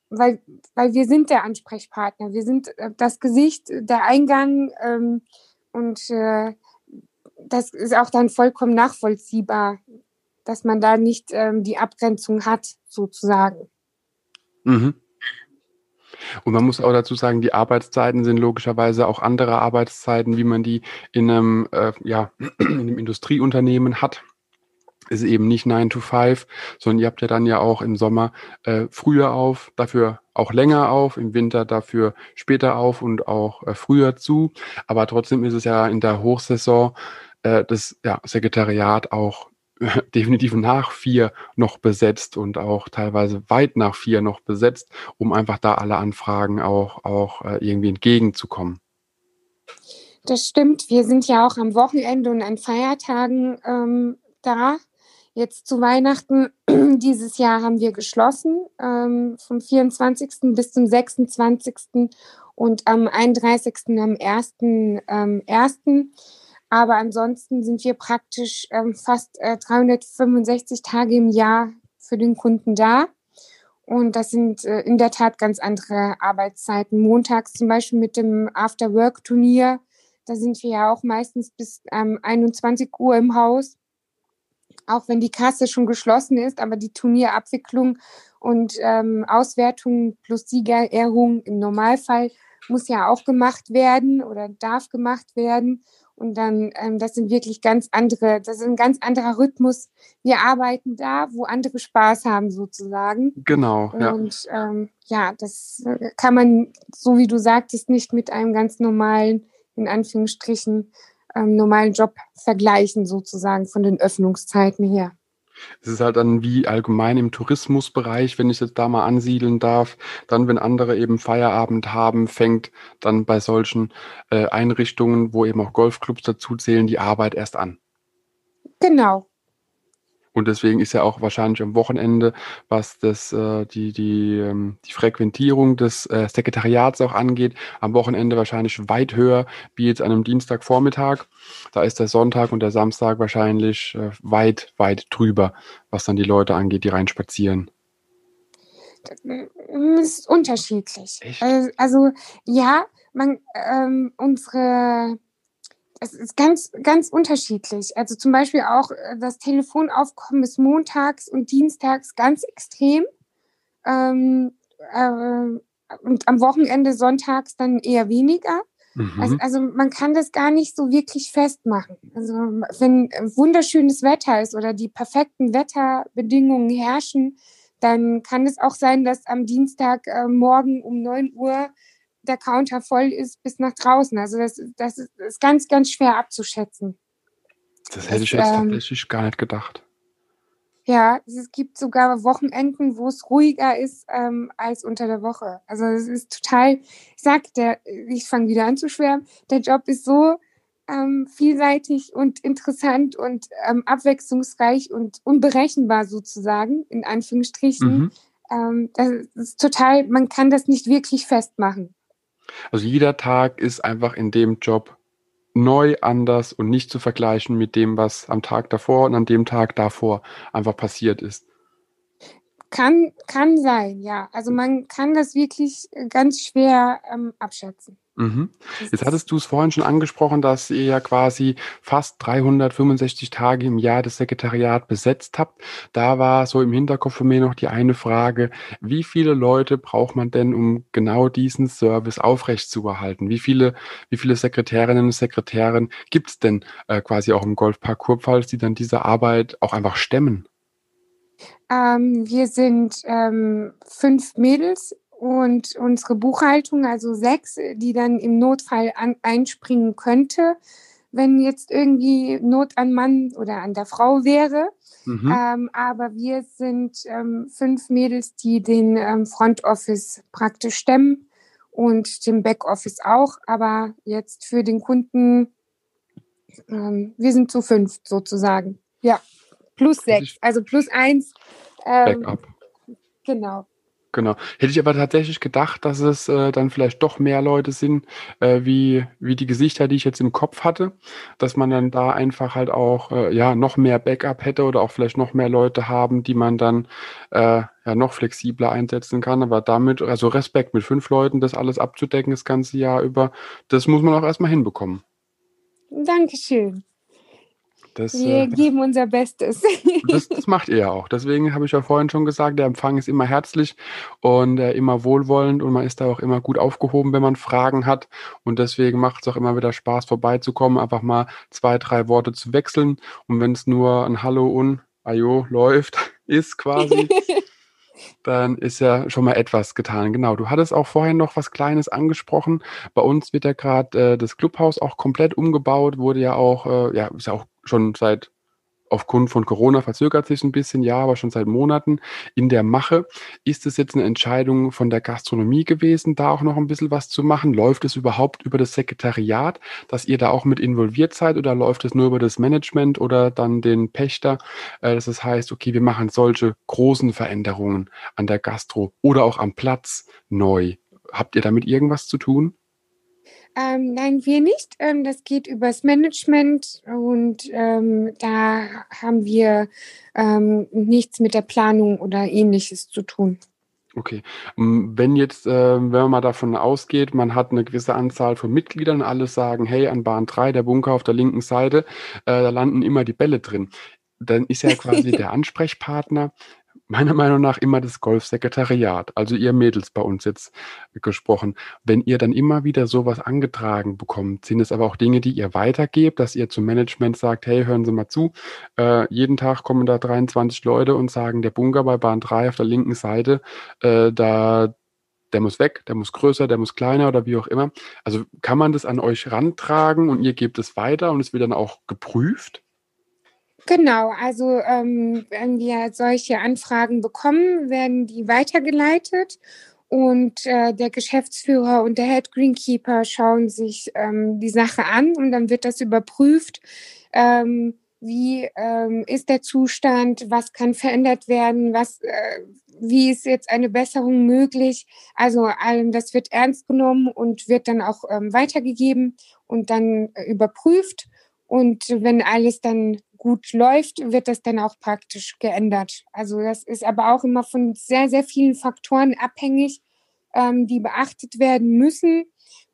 weil, weil wir sind der Ansprechpartner, wir sind äh, das Gesicht, der Eingang ähm, und äh, das ist auch dann vollkommen nachvollziehbar, dass man da nicht ähm, die Abgrenzung hat, sozusagen. Mhm. Und man muss auch dazu sagen, die Arbeitszeiten sind logischerweise auch andere Arbeitszeiten, wie man die in einem, äh, ja, [clears throat] in einem Industrieunternehmen hat ist eben nicht 9 to 5, sondern ihr habt ja dann ja auch im Sommer äh, früher auf, dafür auch länger auf, im Winter dafür später auf und auch äh, früher zu. Aber trotzdem ist es ja in der Hochsaison äh, das ja, Sekretariat auch [laughs] definitiv nach vier noch besetzt und auch teilweise weit nach vier noch besetzt, um einfach da alle Anfragen auch, auch äh, irgendwie entgegenzukommen. Das stimmt. Wir sind ja auch am Wochenende und an Feiertagen ähm, da. Jetzt zu Weihnachten [clears throat] dieses Jahr haben wir geschlossen, ähm, vom 24. bis zum 26. und am 31. am 1. Ähm, 1. Aber ansonsten sind wir praktisch ähm, fast äh, 365 Tage im Jahr für den Kunden da. Und das sind äh, in der Tat ganz andere Arbeitszeiten. Montags zum Beispiel mit dem After-Work-Turnier, da sind wir ja auch meistens bis ähm, 21 Uhr im Haus auch wenn die Kasse schon geschlossen ist, aber die Turnierabwicklung und ähm, Auswertung plus Siegerehrung im Normalfall muss ja auch gemacht werden oder darf gemacht werden. Und dann, ähm, das sind wirklich ganz andere, das ist ein ganz anderer Rhythmus. Wir arbeiten da, wo andere Spaß haben, sozusagen. Genau, ja. Und ähm, ja, das kann man, so wie du sagtest, nicht mit einem ganz normalen, in Anführungsstrichen, ähm, normalen Job vergleichen, sozusagen von den Öffnungszeiten her. Es ist halt dann wie allgemein im Tourismusbereich, wenn ich jetzt da mal ansiedeln darf, dann, wenn andere eben Feierabend haben, fängt dann bei solchen äh, Einrichtungen, wo eben auch Golfclubs dazu zählen, die Arbeit erst an. Genau, und deswegen ist ja auch wahrscheinlich am Wochenende, was das, äh, die, die, ähm, die Frequentierung des äh, Sekretariats auch angeht, am Wochenende wahrscheinlich weit höher wie jetzt an einem Dienstagvormittag. Da ist der Sonntag und der Samstag wahrscheinlich äh, weit, weit drüber, was dann die Leute angeht, die reinspazieren. Das ist unterschiedlich. Echt? Also, also ja, man, ähm, unsere es ist ganz, ganz unterschiedlich. Also zum Beispiel auch äh, das Telefonaufkommen ist montags und dienstags ganz extrem. Ähm, äh, und am Wochenende sonntags dann eher weniger. Mhm. Also, also, man kann das gar nicht so wirklich festmachen. Also wenn wunderschönes Wetter ist oder die perfekten Wetterbedingungen herrschen, dann kann es auch sein, dass am Dienstag äh, morgen um 9 Uhr der Counter voll ist bis nach draußen. Also das, das ist ganz, ganz schwer abzuschätzen. Das hätte ich jetzt ähm, tatsächlich gar nicht gedacht. Ja, es gibt sogar Wochenenden, wo es ruhiger ist ähm, als unter der Woche. Also es ist total, ich sag, der, ich fange wieder an zu schwärmen, der Job ist so ähm, vielseitig und interessant und ähm, abwechslungsreich und unberechenbar sozusagen, in Anführungsstrichen. Mhm. Ähm, das ist total, man kann das nicht wirklich festmachen. Also jeder Tag ist einfach in dem Job neu, anders und nicht zu vergleichen mit dem, was am Tag davor und an dem Tag davor einfach passiert ist. Kann, kann sein, ja. Also man kann das wirklich ganz schwer ähm, abschätzen. Mhm. Jetzt hattest du es vorhin schon angesprochen, dass ihr ja quasi fast 365 Tage im Jahr das Sekretariat besetzt habt. Da war so im Hinterkopf von mir noch die eine Frage, wie viele Leute braucht man denn, um genau diesen Service aufrechtzuerhalten? Wie viele, wie viele Sekretärinnen und Sekretären gibt es denn äh, quasi auch im Golfpark Kurpfalz, die dann diese Arbeit auch einfach stemmen? Ähm, wir sind ähm, fünf Mädels und unsere Buchhaltung, also sechs, die dann im Notfall an, einspringen könnte, wenn jetzt irgendwie Not an Mann oder an der Frau wäre. Mhm. Ähm, aber wir sind ähm, fünf Mädels, die den ähm, Front Office praktisch stemmen und den Backoffice auch. Aber jetzt für den Kunden, ähm, wir sind zu fünf sozusagen. Ja, plus sechs, also plus eins. Ähm, Backup. Genau. Genau. Hätte ich aber tatsächlich gedacht, dass es äh, dann vielleicht doch mehr Leute sind, äh, wie, wie die Gesichter, die ich jetzt im Kopf hatte, dass man dann da einfach halt auch äh, ja noch mehr Backup hätte oder auch vielleicht noch mehr Leute haben, die man dann äh, ja noch flexibler einsetzen kann. Aber damit, also Respekt mit fünf Leuten, das alles abzudecken das ganze Jahr über, das muss man auch erstmal hinbekommen. Dankeschön. Das, Wir äh, geben unser Bestes. [laughs] Das, das, macht ihr ja auch. Deswegen habe ich ja vorhin schon gesagt, der Empfang ist immer herzlich und äh, immer wohlwollend und man ist da auch immer gut aufgehoben, wenn man Fragen hat. Und deswegen macht es auch immer wieder Spaß, vorbeizukommen, einfach mal zwei, drei Worte zu wechseln. Und wenn es nur ein Hallo und Ajo läuft, [laughs] ist quasi, [laughs] dann ist ja schon mal etwas getan. Genau, du hattest auch vorhin noch was Kleines angesprochen. Bei uns wird ja gerade äh, das Clubhaus auch komplett umgebaut, wurde ja auch, äh, ja, ist ja auch schon seit aufgrund von Corona verzögert sich ein bisschen, ja, aber schon seit Monaten in der Mache. Ist es jetzt eine Entscheidung von der Gastronomie gewesen, da auch noch ein bisschen was zu machen? Läuft es überhaupt über das Sekretariat, dass ihr da auch mit involviert seid oder läuft es nur über das Management oder dann den Pächter? Äh, dass es heißt, okay, wir machen solche großen Veränderungen an der Gastro oder auch am Platz neu. Habt ihr damit irgendwas zu tun? Ähm, nein, wir nicht. Ähm, das geht übers Management und ähm, da haben wir ähm, nichts mit der Planung oder ähnliches zu tun. Okay. Ähm, wenn jetzt, äh, wenn man mal davon ausgeht, man hat eine gewisse Anzahl von Mitgliedern, alle sagen, hey, an Bahn 3, der Bunker auf der linken Seite, äh, da landen immer die Bälle drin. Dann ist ja quasi [laughs] der Ansprechpartner meiner Meinung nach immer das Golfsekretariat, also ihr Mädels bei uns jetzt gesprochen. Wenn ihr dann immer wieder sowas angetragen bekommt, sind es aber auch Dinge, die ihr weitergebt, dass ihr zum Management sagt, hey, hören Sie mal zu, äh, jeden Tag kommen da 23 Leute und sagen, der Bunker bei Bahn 3 auf der linken Seite, äh, da der muss weg, der muss größer, der muss kleiner oder wie auch immer. Also kann man das an euch rantragen und ihr gebt es weiter und es wird dann auch geprüft? Genau, also ähm, wenn wir solche Anfragen bekommen, werden die weitergeleitet und äh, der Geschäftsführer und der Head Greenkeeper schauen sich ähm, die Sache an und dann wird das überprüft. Ähm, wie ähm, ist der Zustand, was kann verändert werden, was, äh, wie ist jetzt eine Besserung möglich. Also das wird ernst genommen und wird dann auch ähm, weitergegeben und dann äh, überprüft. Und wenn alles dann gut läuft, wird das dann auch praktisch geändert. Also das ist aber auch immer von sehr, sehr vielen Faktoren abhängig, ähm, die beachtet werden müssen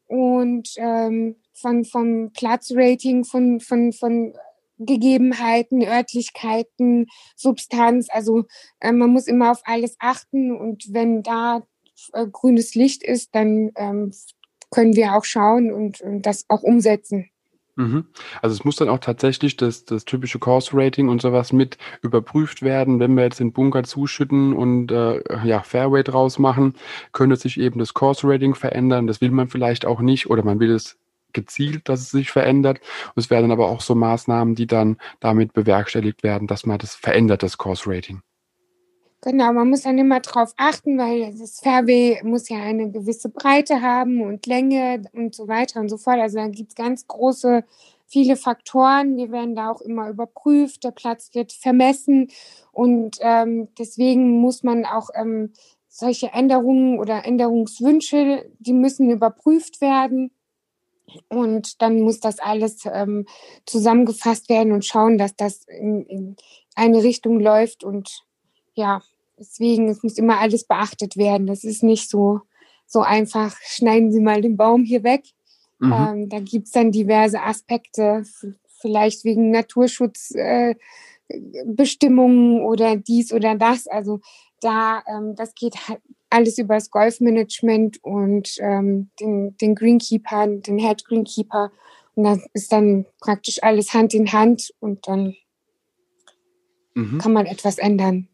und ähm, von, vom Platzrating, von, von, von Gegebenheiten, Örtlichkeiten, Substanz. Also äh, man muss immer auf alles achten und wenn da äh, grünes Licht ist, dann ähm, können wir auch schauen und, und das auch umsetzen. Mhm. Also es muss dann auch tatsächlich das, das typische Course-Rating und sowas mit überprüft werden. Wenn wir jetzt den Bunker zuschütten und äh, ja, Fairway draus machen, könnte sich eben das Course-Rating verändern. Das will man vielleicht auch nicht oder man will es gezielt, dass es sich verändert. Und es werden aber auch so Maßnahmen, die dann damit bewerkstelligt werden, dass man das verändert, das Course-Rating. Genau, man muss dann immer drauf achten, weil das Fairway muss ja eine gewisse Breite haben und Länge und so weiter und so fort. Also da gibt es ganz große, viele Faktoren, die werden da auch immer überprüft, der Platz wird vermessen und ähm, deswegen muss man auch ähm, solche Änderungen oder Änderungswünsche, die müssen überprüft werden Und dann muss das alles ähm, zusammengefasst werden und schauen, dass das in, in eine Richtung läuft. Und ja, deswegen, es muss immer alles beachtet werden. Das ist nicht so, so einfach, schneiden Sie mal den Baum hier weg. Mhm. Ähm, da gibt es dann diverse Aspekte, vielleicht wegen Naturschutzbestimmungen äh, oder dies oder das. Also da, ähm, das geht halt alles über das Golfmanagement und ähm, den, den Greenkeeper, den Head Greenkeeper. Und da ist dann praktisch alles Hand in Hand und dann mhm. kann man etwas ändern.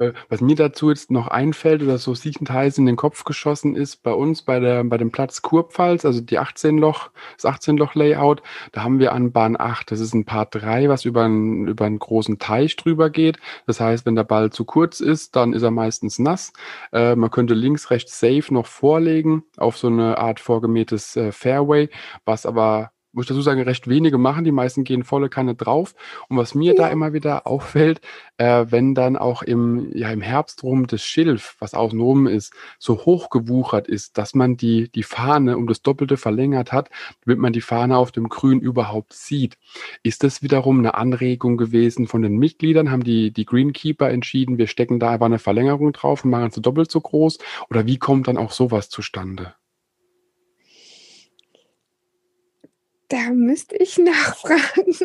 Äh, was mir dazu jetzt noch einfällt oder so siechend heiß in den Kopf geschossen ist, bei uns bei, der, bei dem Platz Kurpfalz, also die 18 Loch, das 18 Loch Layout, da haben wir an Bahn 8, das ist ein Part 3, was über einen, über einen großen Teich drüber geht. Das heißt, wenn der Ball zu kurz ist, dann ist er meistens nass. Äh, man könnte links, rechts safe noch vorlegen auf so eine Art vorgemähtes äh, Fairway, was aber muss ich dazu sagen, recht wenige machen. Die meisten gehen volle Kanne drauf. Und was mir ja. da immer wieder auffällt, äh, wenn dann auch im, ja, im Herbst rum das Schilf, was außen rum ist, so hoch gewuchert ist, dass man die, die Fahne um das Doppelte verlängert hat, damit man die Fahne auf dem Grün überhaupt sieht. Ist das wiederum eine Anregung gewesen von den Mitgliedern? Haben die, die Greenkeeper entschieden, wir stecken da einfach eine Verlängerung drauf und machen es doppelt so groß? Oder wie kommt dann auch sowas zustande? Da müsste ich [laughs] nachfragen.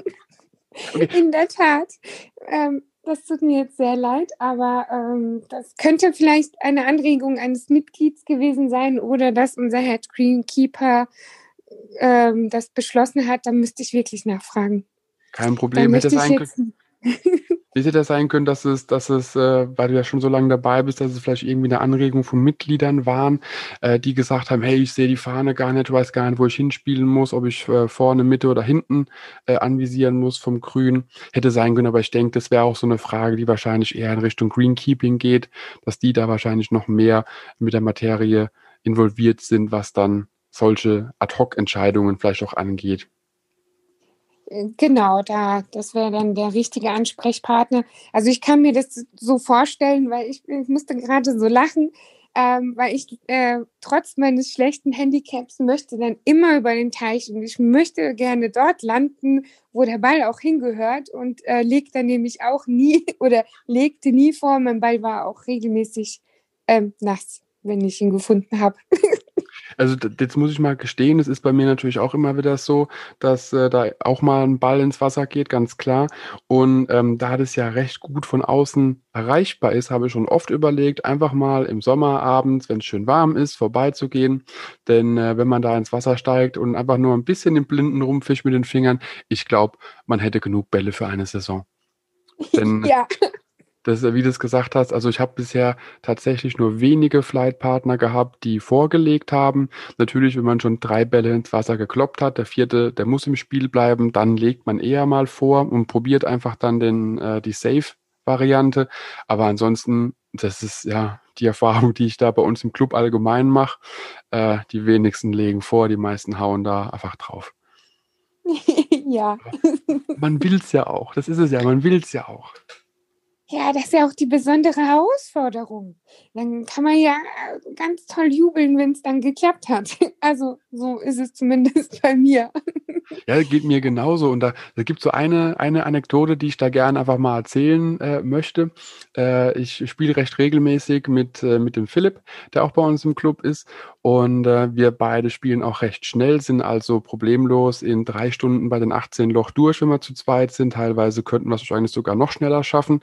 Okay. In der Tat. Ähm, das tut mir jetzt sehr leid, aber ähm, das könnte vielleicht eine Anregung eines Mitglieds gewesen sein oder dass unser Head Greenkeeper ähm, das beschlossen hat. Da müsste ich wirklich nachfragen. Kein Problem. Hätte sein können. [laughs] Hätte das sein können, dass es, dass es, äh, weil du ja schon so lange dabei bist, dass es vielleicht irgendwie eine Anregung von Mitgliedern waren, äh, die gesagt haben, hey, ich sehe die Fahne gar nicht, weiß gar nicht, wo ich hinspielen muss, ob ich äh, vorne, Mitte oder hinten äh, anvisieren muss vom Grün. Hätte sein können, aber ich denke, das wäre auch so eine Frage, die wahrscheinlich eher in Richtung Greenkeeping geht, dass die da wahrscheinlich noch mehr mit der Materie involviert sind, was dann solche Ad-Hoc-Entscheidungen vielleicht auch angeht. Genau, da, das wäre dann der richtige Ansprechpartner. Also ich kann mir das so vorstellen, weil ich, ich musste gerade so lachen, ähm, weil ich äh, trotz meines schlechten Handicaps möchte dann immer über den Teich und ich möchte gerne dort landen, wo der Ball auch hingehört und äh, legt dann nämlich auch nie [laughs] oder legte nie vor, mein Ball war auch regelmäßig ähm, nass, wenn ich ihn gefunden habe. [laughs] Also jetzt muss ich mal gestehen, es ist bei mir natürlich auch immer wieder so, dass äh, da auch mal ein Ball ins Wasser geht, ganz klar. Und ähm, da das ja recht gut von außen erreichbar ist, habe ich schon oft überlegt, einfach mal im Sommer abends, wenn es schön warm ist, vorbeizugehen. Denn äh, wenn man da ins Wasser steigt und einfach nur ein bisschen im Blinden rumfischt mit den Fingern, ich glaube, man hätte genug Bälle für eine Saison. [laughs] Denn ja das, wie du es gesagt hast, also ich habe bisher tatsächlich nur wenige Flightpartner gehabt, die vorgelegt haben. Natürlich, wenn man schon drei Bälle ins Wasser gekloppt hat, der vierte, der muss im Spiel bleiben, dann legt man eher mal vor und probiert einfach dann den, äh, die Safe-Variante. Aber ansonsten, das ist ja die Erfahrung, die ich da bei uns im Club allgemein mache. Äh, die wenigsten legen vor, die meisten hauen da einfach drauf. [laughs] ja. Man will es ja auch. Das ist es ja, man will es ja auch. Ja, das ist ja auch die besondere Herausforderung. Dann kann man ja ganz toll jubeln, wenn es dann geklappt hat. [laughs] Also so ist es zumindest bei mir. [laughs] Ja, geht mir genauso. Und da, da gibt es so eine, eine Anekdote, die ich da gerne einfach mal erzählen äh, möchte. Äh, ich spiele recht regelmäßig mit, äh, mit dem Philipp, der auch bei uns im Club ist. Und äh, wir beide spielen auch recht schnell, sind also problemlos in drei Stunden bei den 18 Loch durch, wenn wir zu zweit sind. Teilweise könnten wir es wahrscheinlich sogar noch schneller schaffen,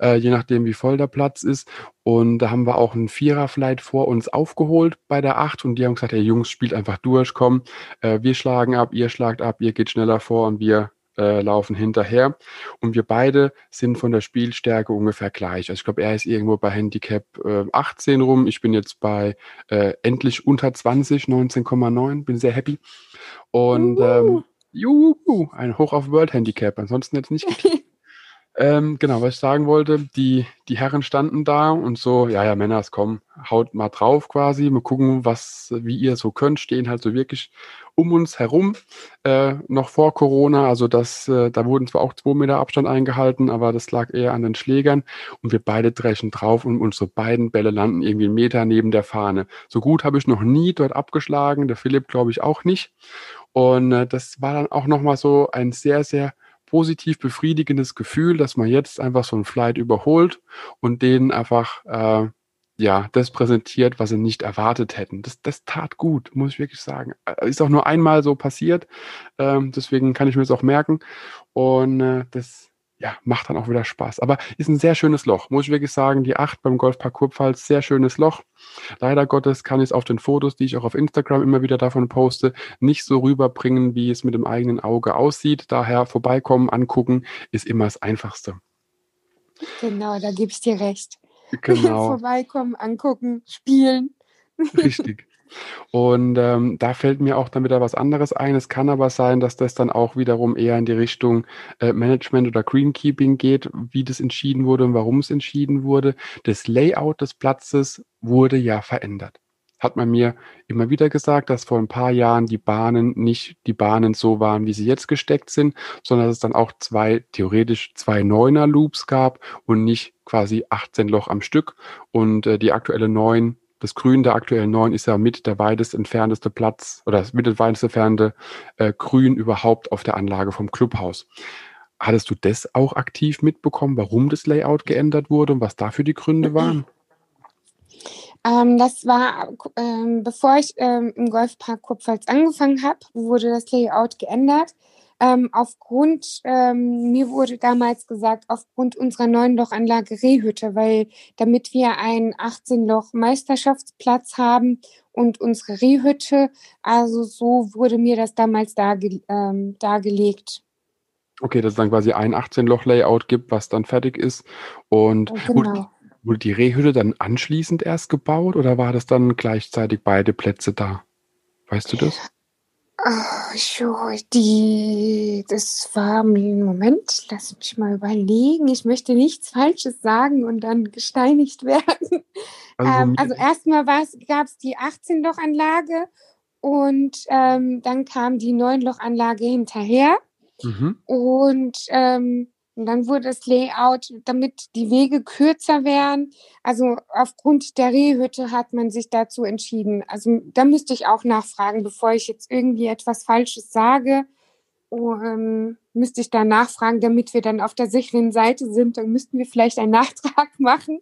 äh, je nachdem, wie voll der Platz ist. Und da haben wir auch einen Vierer-Flight vor uns aufgeholt bei der 8 und die haben gesagt, hey Jungs, spielt einfach durch, komm, äh, wir schlagen ab, ihr schlagt ab, ihr geht schneller vor und wir äh, laufen hinterher. Und wir beide sind von der Spielstärke ungefähr gleich. Also ich glaube, er ist irgendwo bei Handicap äh, 18 rum. Ich bin jetzt bei äh, endlich unter 20, 19,9. Bin sehr happy. Und ähm, juhu, ein Hoch auf World Handicap. Ansonsten jetzt nicht. [laughs] Ähm, genau, was ich sagen wollte, die, die Herren standen da und so, ja, ja, Männer, komm, haut mal drauf quasi, mal gucken, was, wie ihr so könnt, stehen halt so wirklich um uns herum, äh, noch vor Corona, also das, äh, da wurden zwar auch zwei Meter Abstand eingehalten, aber das lag eher an den Schlägern. Und wir beide dreschen drauf und unsere beiden Bälle landen irgendwie einen Meter neben der Fahne. So gut habe ich noch nie dort abgeschlagen, der Philipp glaube ich auch nicht. Und äh, das war dann auch nochmal so ein sehr, sehr positiv befriedigendes Gefühl, dass man jetzt einfach so einen Flight überholt und denen einfach äh, ja das präsentiert, was sie nicht erwartet hätten. Das, das tat gut, muss ich wirklich sagen. Äh, ist auch nur einmal so passiert, ähm, deswegen kann ich mir das auch merken und äh, das ja, macht dann auch wieder Spaß. Aber ist ein sehr schönes Loch, muss ich wirklich sagen. Die 8 beim Golfpark Kurpfalz, sehr schönes Loch. Leider Gottes kann ich es auf den Fotos, die ich auch auf Instagram immer wieder davon poste, nicht so rüberbringen, wie es mit dem eigenen Auge aussieht. Daher vorbeikommen, angucken, ist immer das Einfachste. Genau, da gebe ich dir recht. Genau. [laughs] vorbeikommen, angucken, spielen. Richtig. Und ähm, da fällt mir auch dann wieder was anderes ein. Es kann aber sein, dass das dann auch wiederum eher in die Richtung äh, Management oder Greenkeeping geht, wie das entschieden wurde und warum es entschieden wurde. Das Layout des Platzes wurde ja verändert. Hat man mir immer wieder gesagt, dass vor ein paar Jahren die Bahnen nicht die Bahnen so waren, wie sie jetzt gesteckt sind, sondern dass es dann auch zwei, theoretisch zwei Neuner Loops gab und nicht quasi 18 Loch am Stück. Und äh, die aktuelle neun das Grün der aktuellen neun ist ja mit der weitest entfernteste Platz oder mit der weitest entfernte äh, Grün überhaupt auf der Anlage vom Clubhaus. Hattest du das auch aktiv mitbekommen, warum das Layout geändert wurde und was dafür die Gründe [clears throat] waren? Ähm, das war, ähm, bevor ich ähm, im Golfpark Kurpfalz angefangen habe, wurde das Layout geändert. Ähm, aufgrund, ähm, mir wurde damals gesagt, aufgrund unserer neuen Lochanlage Rehhütte, weil damit wir einen 18-Loch-Meisterschaftsplatz haben und unsere Rehhütte, also so wurde mir das damals darge ähm, dargelegt. Okay, dass es dann quasi ein 18-Loch-Layout gibt, was dann fertig ist. Und genau. wurde, wurde die Rehhütte dann anschließend erst gebaut oder war das dann gleichzeitig beide Plätze da? Weißt du das? Oh, die, das war mir, Moment, lass mich mal überlegen. Ich möchte nichts Falsches sagen und dann gesteinigt [laughs] werden. Also, ähm, also erstmal gab es die 18-Loch-Anlage und ähm, dann kam die 9-Loch-Anlage hinterher. Mhm. Und ähm, und dann wurde das Layout, damit die Wege kürzer wären. Also aufgrund der Rehhütte hat man sich dazu entschieden. Also da müsste ich auch nachfragen, bevor ich jetzt irgendwie etwas Falsches sage. Ähm, müsste ich da nachfragen, damit wir dann auf der sicheren Seite sind. Dann müssten wir vielleicht einen [laughs] Nachtrag machen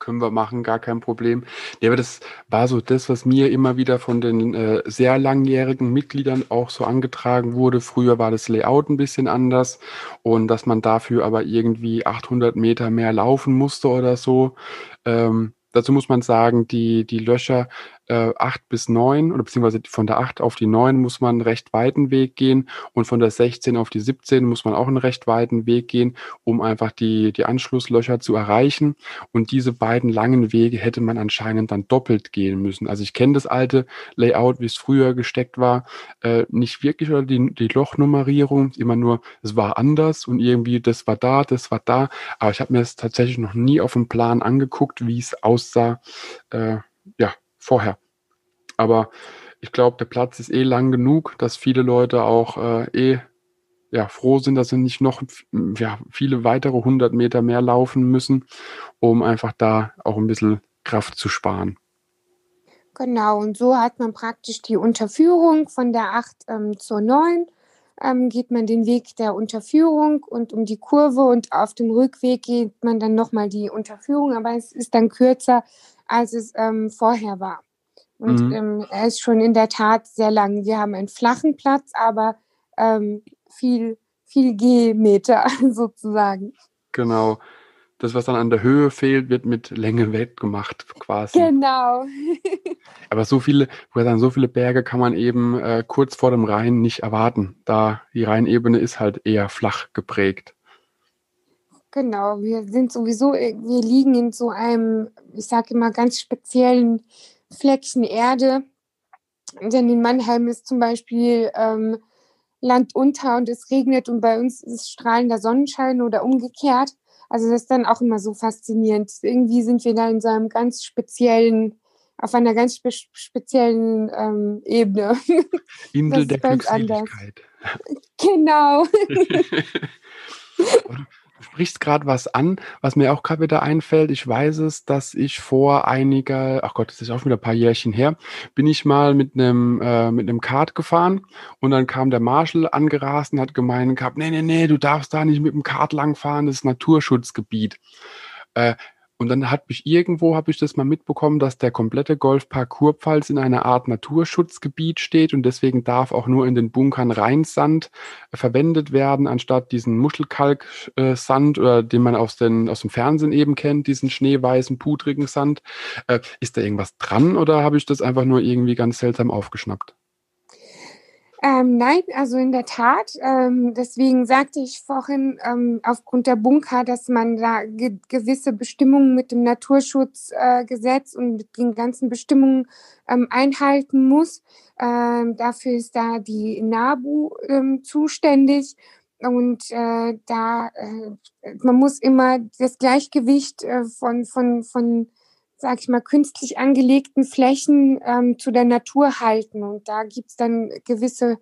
können wir machen, gar kein Problem. Ja, aber das war so das, was mir immer wieder von den äh, sehr langjährigen Mitgliedern auch so angetragen wurde. Früher war das Layout ein bisschen anders und dass man dafür aber irgendwie 800 Meter mehr laufen musste oder so. Ähm, dazu muss man sagen, die, die Löcher äh, 8 bis 9 oder beziehungsweise von der 8 auf die 9 muss man einen recht weiten Weg gehen und von der 16 auf die 17 muss man auch einen recht weiten Weg gehen, um einfach die, die Anschlusslöcher zu erreichen. Und diese beiden langen Wege hätte man anscheinend dann doppelt gehen müssen. Also ich kenne das alte Layout, wie es früher gesteckt war, äh, nicht wirklich oder die, die Lochnummerierung, immer nur, es war anders und irgendwie das war da, das war da. Aber ich habe mir das tatsächlich noch nie auf dem Plan angeguckt, wie es aussah. Äh, ja, vorher. Aber ich glaube, der Platz ist eh lang genug, dass viele Leute auch äh, eh ja, froh sind, dass sie nicht noch ja, viele weitere hundert Meter mehr laufen müssen, um einfach da auch ein bisschen Kraft zu sparen. Genau, und so hat man praktisch die Unterführung von der 8 ähm, zur 9. Ähm, geht man den Weg der Unterführung und um die Kurve und auf dem Rückweg geht man dann nochmal die Unterführung, aber es ist dann kürzer, als es ähm, vorher war. Und mhm. ähm, er ist schon in der Tat sehr lang. Wir haben einen flachen Platz, aber ähm, viel, viel Gehmeter [laughs] sozusagen. Genau. Das, was dann an der Höhe fehlt, wird mit Länge weggemacht quasi. Genau. [laughs] aber so viele, dann so viele Berge kann man eben äh, kurz vor dem Rhein nicht erwarten, da die Rheinebene ist halt eher flach geprägt. Genau, wir sind sowieso, äh, wir liegen in so einem, ich sage immer, ganz speziellen Fleckchen Erde. Denn in Mannheim ist zum Beispiel ähm, Land unter und es regnet und bei uns ist strahlender Sonnenschein oder umgekehrt. Also das ist dann auch immer so faszinierend. Irgendwie sind wir da in so einem ganz speziellen, auf einer ganz spe speziellen ähm, Ebene. Insel der Glückseligkeit. Genau. [laughs] [laughs] Sprichst gerade was an, was mir auch gerade wieder einfällt. Ich weiß es, dass ich vor einiger, ach Gott, das ist auch wieder ein paar Jährchen her, bin ich mal mit einem äh, mit einem Kart gefahren und dann kam der Marshall angerast und hat gemeint gehabt, nee, nee, nee, du darfst da nicht mit dem Kart langfahren, das ist Naturschutzgebiet. Äh, und dann hat mich irgendwo, habe ich das mal mitbekommen, dass der komplette Golfpark Kurpfalz in einer Art Naturschutzgebiet steht und deswegen darf auch nur in den Bunkern Rheinsand äh, verwendet werden, anstatt diesen Muschelkalksand äh, oder den man aus, den, aus dem Fernsehen eben kennt, diesen schneeweißen, pudrigen Sand. Äh, ist da irgendwas dran oder habe ich das einfach nur irgendwie ganz seltsam aufgeschnappt? Ähm, nein, also in der Tat. Ähm, deswegen sagte ich vorhin ähm, aufgrund der Bunker, dass man da ge gewisse Bestimmungen mit dem Naturschutzgesetz äh, und mit den ganzen Bestimmungen ähm, einhalten muss. Ähm, dafür ist da die NABU ähm, zuständig. Und äh, da, äh, man muss immer das Gleichgewicht äh, von, von, von sag ich mal, künstlich angelegten Flächen ähm, zu der Natur halten. Und da gibt's dann gewisse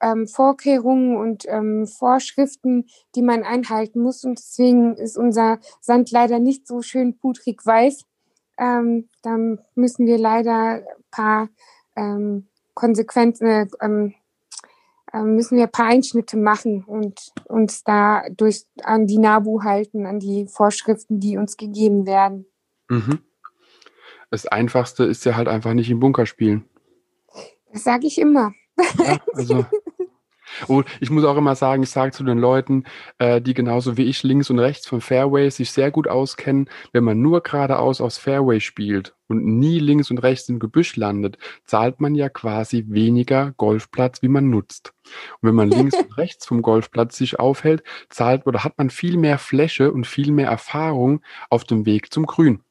ähm, Vorkehrungen und ähm, Vorschriften, die man einhalten muss. Und deswegen ist unser Sand leider nicht so schön pudrig weiß. Ähm, da müssen wir leider ein paar ähm, Konsequenzen, äh, ähm, äh, müssen wir ein paar Einschnitte machen und uns da durch an die NABU halten, an die Vorschriften, die uns gegeben werden. Mhm das Einfachste ist ja halt einfach nicht im Bunker spielen. Das sage ich immer. Ja, also. Und ich muss auch immer sagen, ich sage zu den Leuten, äh, die genauso wie ich links und rechts vom Fairway sich sehr gut auskennen, wenn man nur geradeaus aufs Fairway spielt und nie links und rechts im Gebüsch landet, zahlt man ja quasi weniger Golfplatz, wie man nutzt. Und wenn man [laughs] links und rechts vom Golfplatz sich aufhält, zahlt oder hat man viel mehr Fläche und viel mehr Erfahrung auf dem Weg zum Grün.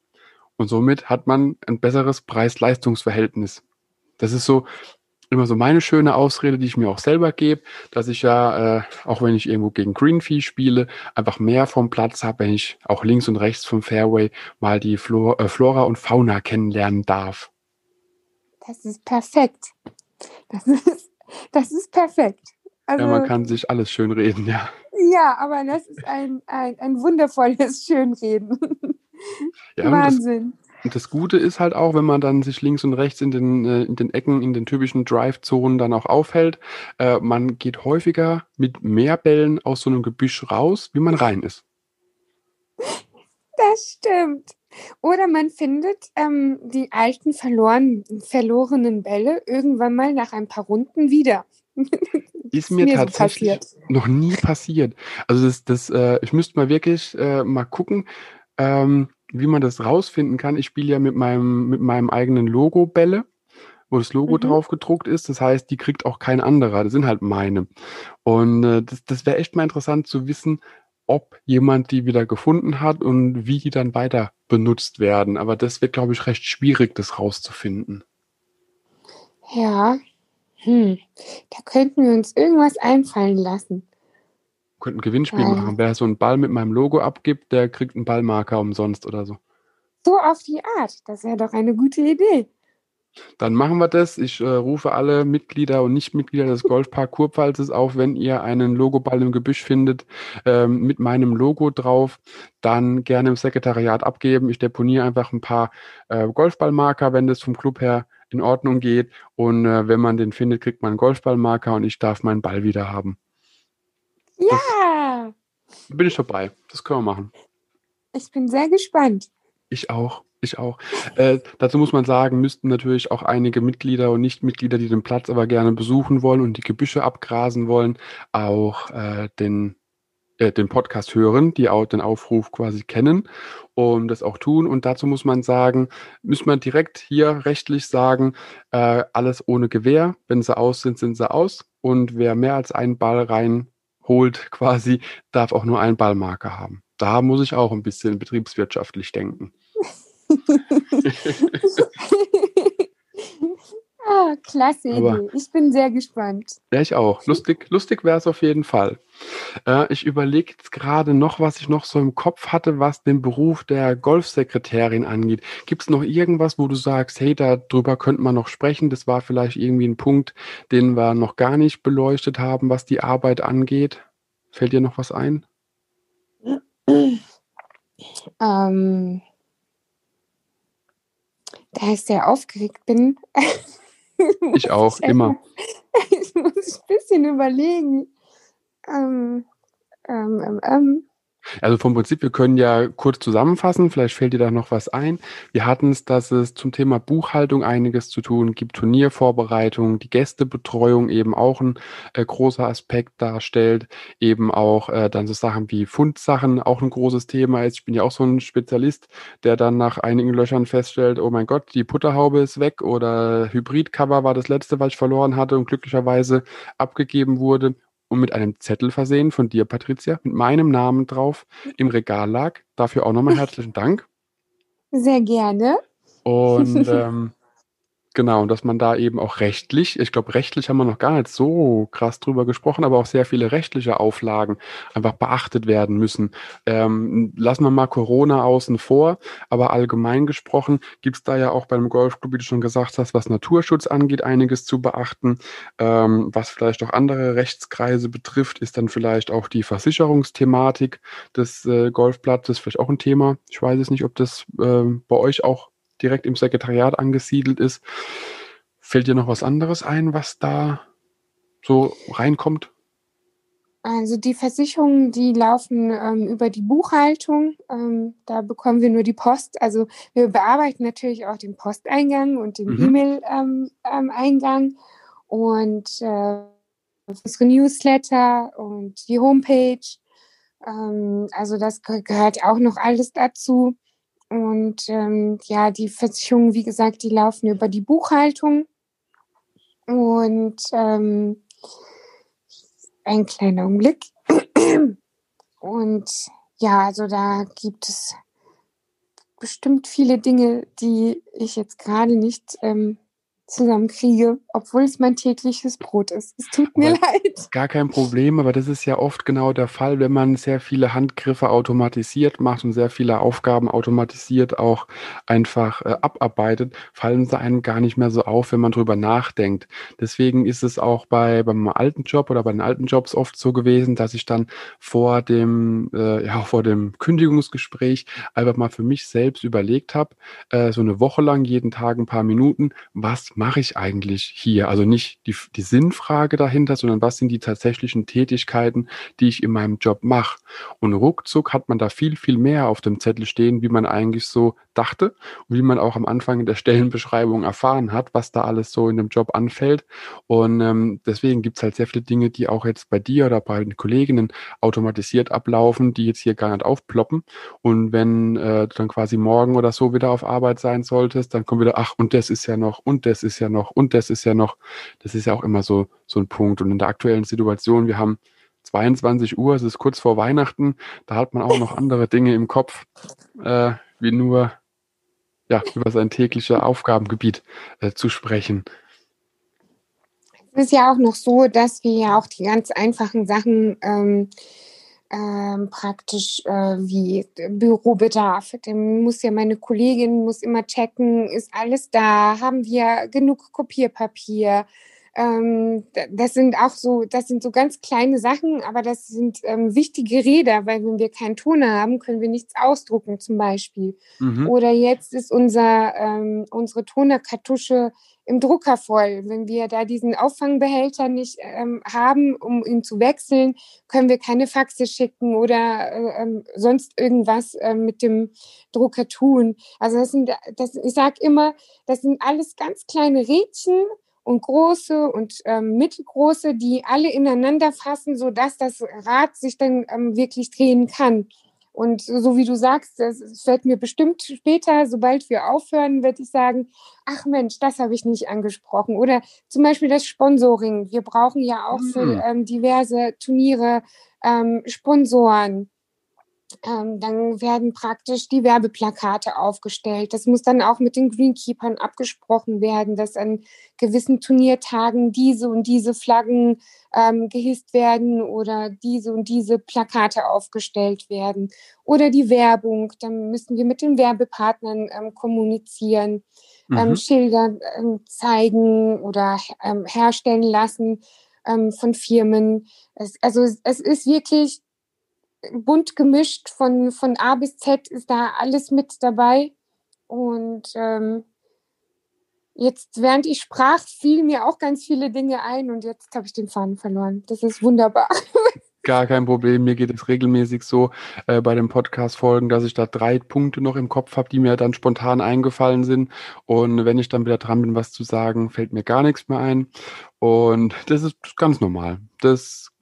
Und somit hat man ein besseres Preis-Leistungs-Verhältnis. Das ist so immer so meine schöne Ausrede, die ich mir auch selber gebe, dass ich ja, äh, auch wenn ich irgendwo gegen Greenfee spiele, einfach mehr vom Platz habe, wenn ich auch links und rechts vom Fairway mal die Flor äh, Flora und Fauna kennenlernen darf. Das ist perfekt. Das ist, das ist perfekt. Also, ja, man kann sich alles schön reden, ja. Ja, aber das ist ein, ein, ein wundervolles Schönreden. [laughs] Ja, Wahnsinn. Und das, Gute ist halt auch, wenn man dann sich links und rechts in den, äh, in den Ecken, in den typischen Drive-Zonen dann auch aufhält, äh, man geht häufiger mit mehr Bällen aus so einem Gebüsch raus, wie man rein ist. Das stimmt. Oder man findet ähm, die alten verloren, verlorenen Bälle irgendwann mal nach ein paar Runden wieder. [laughs] Ist mir, mir tatsächlich so noch nie passiert. Also das, das, äh, ich müsste mal wirklich äh, mal gucken, ähm, wie man das rausfinden kann. Ich spiele ja mit meinem, mit meinem eigenen Logo Bälle, wo das Logo mhm. drauf gedruckt ist. Das heißt, die kriegt auch kein anderer. Das sind halt meine. Und äh, das, das wäre echt mal interessant zu wissen, ob jemand die wieder gefunden hat und wie die dann weiter benutzt werden. Aber das wird, glaube ich, recht schwierig, das rauszufinden. Ja, hm. da könnten wir uns irgendwas einfallen lassen könnten ein Gewinnspiel ja. machen. Wer so einen Ball mit meinem Logo abgibt, der kriegt einen Ballmarker umsonst oder so. So auf die Art. Das wäre doch eine gute Idee. Dann machen wir das. Ich äh, rufe alle Mitglieder und Nichtmitglieder des Golfpark Kurpfalzes auf, wenn ihr einen Logoball im Gebüsch findet ähm, mit meinem Logo drauf, dann gerne im Sekretariat abgeben. Ich deponiere einfach ein paar äh, Golfballmarker, wenn das vom Club her in Ordnung geht. Und äh, wenn man den findet, kriegt man einen Golfballmarker und ich darf meinen Ball wieder haben. Ja! Das bin ich dabei. Das können wir machen. Ich bin sehr gespannt. Ich auch. Ich auch. Äh, dazu muss man sagen, müssten natürlich auch einige Mitglieder und Nichtmitglieder, die den Platz aber gerne besuchen wollen und die Gebüsche abgrasen wollen, auch äh, den, äh, den Podcast hören, die auch den Aufruf quasi kennen und das auch tun. Und dazu muss man sagen, müssen wir direkt hier rechtlich sagen, äh, alles ohne Gewehr. Wenn sie aus sind, sind sie aus. Und wer mehr als einen Ball rein holt quasi, darf auch nur einen Ballmarker haben. Da muss ich auch ein bisschen betriebswirtschaftlich denken. [laughs] Ah, klasse Idee. Ich bin sehr gespannt. Ja, ich auch. [laughs] Lustig, lustig wäre es auf jeden Fall. Äh, ich überlege jetzt gerade noch, was ich noch so im Kopf hatte, was den Beruf der Golfsekretärin angeht. Gibt es noch irgendwas, wo du sagst, hey, darüber könnte man noch sprechen? Das war vielleicht irgendwie ein Punkt, den wir noch gar nicht beleuchtet haben, was die Arbeit angeht. Fällt dir noch was ein? Ähm, da ich sehr aufgeregt bin. [laughs] [laughs] Ich auch, ich immer. [laughs] ich muss ein bisschen überlegen. Ähm, ähm, ähm, ähm. Also vom Prinzip, wir können ja kurz zusammenfassen, vielleicht fällt dir da noch was ein. Wir hatten es, dass es zum Thema Buchhaltung einiges zu tun gibt, Turniervorbereitung, die Gästebetreuung eben auch ein äh, großer Aspekt darstellt, eben auch äh, dann so Sachen wie Fundsachen auch ein großes Thema ist. Ich bin ja auch so ein Spezialist, der dann nach einigen Löchern feststellt, oh mein Gott, die Putterhaube ist weg oder Hybridcover war das letzte, was ich verloren hatte und glücklicherweise abgegeben wurde und mit einem Zettel versehen von dir, Patricia, mit meinem Namen drauf im Regal lag. Dafür auch nochmal herzlichen [laughs] Dank. Sehr gerne. Und [laughs] ähm, Genau, und dass man da eben auch rechtlich, ich glaube, rechtlich haben wir noch gar nicht so krass drüber gesprochen, aber auch sehr viele rechtliche Auflagen einfach beachtet werden müssen. Ähm, lassen wir mal Corona außen vor, aber allgemein gesprochen gibt es da ja auch beim Golfclub, wie du schon gesagt hast, was Naturschutz angeht, einiges zu beachten. Ähm, was vielleicht auch andere Rechtskreise betrifft, ist dann vielleicht auch die Versicherungsthematik des äh, Golfplatzes, vielleicht auch ein Thema. Ich weiß es nicht, ob das äh, bei euch auch direkt im Sekretariat angesiedelt ist. Fällt dir noch was anderes ein, was da so reinkommt? Also die Versicherungen, die laufen ähm, über die Buchhaltung. Ähm, da bekommen wir nur die Post. Also wir bearbeiten natürlich auch den Posteingang und den mhm. E-Mail-Eingang ähm, ähm und äh, unsere Newsletter und die Homepage. Ähm, also das gehört auch noch alles dazu. Und ähm, ja, die Versicherungen, wie gesagt, die laufen über die Buchhaltung. Und ähm, ein kleiner Umblick. Und ja, also da gibt es bestimmt viele Dinge, die ich jetzt gerade nicht ähm, zusammenkriege, obwohl es mein tägliches Brot ist. Es tut mir aber leid. Gar kein Problem, aber das ist ja oft genau der Fall, wenn man sehr viele Handgriffe automatisiert macht und sehr viele Aufgaben automatisiert auch einfach äh, abarbeitet, fallen sie einem gar nicht mehr so auf, wenn man drüber nachdenkt. Deswegen ist es auch bei beim alten Job oder bei den alten Jobs oft so gewesen, dass ich dann vor dem äh, ja vor dem Kündigungsgespräch einfach mal für mich selbst überlegt habe, äh, so eine Woche lang jeden Tag ein paar Minuten, was mache ich eigentlich hier? Also nicht die, die Sinnfrage dahinter, sondern was sind die tatsächlichen Tätigkeiten, die ich in meinem Job mache? Und ruckzuck hat man da viel, viel mehr auf dem Zettel stehen, wie man eigentlich so dachte und wie man auch am Anfang in der Stellenbeschreibung erfahren hat, was da alles so in dem Job anfällt. Und ähm, deswegen gibt es halt sehr viele Dinge, die auch jetzt bei dir oder bei den Kolleginnen automatisiert ablaufen, die jetzt hier gar nicht aufploppen. Und wenn äh, du dann quasi morgen oder so wieder auf Arbeit sein solltest, dann kommt wieder, ach, und das ist ja noch, und das ist ist ja noch und das ist ja noch. Das ist ja auch immer so, so ein Punkt. Und in der aktuellen Situation, wir haben 22 Uhr, es ist kurz vor Weihnachten, da hat man auch noch andere Dinge im Kopf, äh, wie nur ja, über sein tägliches Aufgabengebiet äh, zu sprechen. Es ist ja auch noch so, dass wir ja auch die ganz einfachen Sachen ähm, ähm, praktisch äh, wie Bürobedarf. Dann muss ja meine Kollegin muss immer checken, ist alles da, haben wir genug Kopierpapier. Ähm, das sind auch so, das sind so ganz kleine Sachen, aber das sind ähm, wichtige Räder, weil wenn wir keinen Toner haben, können wir nichts ausdrucken zum Beispiel. Mhm. Oder jetzt ist unser, ähm, unsere Tonerkartusche im Drucker voll. Wenn wir da diesen Auffangbehälter nicht ähm, haben, um ihn zu wechseln, können wir keine Faxe schicken oder äh, ähm, sonst irgendwas äh, mit dem Drucker tun. Also das sind, das, ich sage immer, das sind alles ganz kleine Rädchen und große und ähm, mittelgroße, die alle ineinander fassen, sodass das Rad sich dann ähm, wirklich drehen kann. Und so wie du sagst, es fällt mir bestimmt später, sobald wir aufhören, werde ich sagen, ach Mensch, das habe ich nicht angesprochen. Oder zum Beispiel das Sponsoring. Wir brauchen ja auch für mhm. ähm, diverse Turniere ähm, Sponsoren. Ähm, dann werden praktisch die Werbeplakate aufgestellt. Das muss dann auch mit den Greenkeepern abgesprochen werden, dass an gewissen Turniertagen diese und diese Flaggen ähm, gehisst werden oder diese und diese Plakate aufgestellt werden. Oder die Werbung, dann müssen wir mit den Werbepartnern ähm, kommunizieren, ähm, mhm. Schilder ähm, zeigen oder ähm, herstellen lassen von Firmen. Es, also es ist wirklich bunt gemischt, von, von A bis Z ist da alles mit dabei. Und ähm, jetzt, während ich sprach, fielen mir auch ganz viele Dinge ein und jetzt habe ich den Faden verloren. Das ist wunderbar. [laughs] Gar kein Problem. Mir geht es regelmäßig so äh, bei den Podcast-Folgen, dass ich da drei Punkte noch im Kopf habe, die mir dann spontan eingefallen sind. Und wenn ich dann wieder dran bin, was zu sagen, fällt mir gar nichts mehr ein. Und das ist ganz normal. Das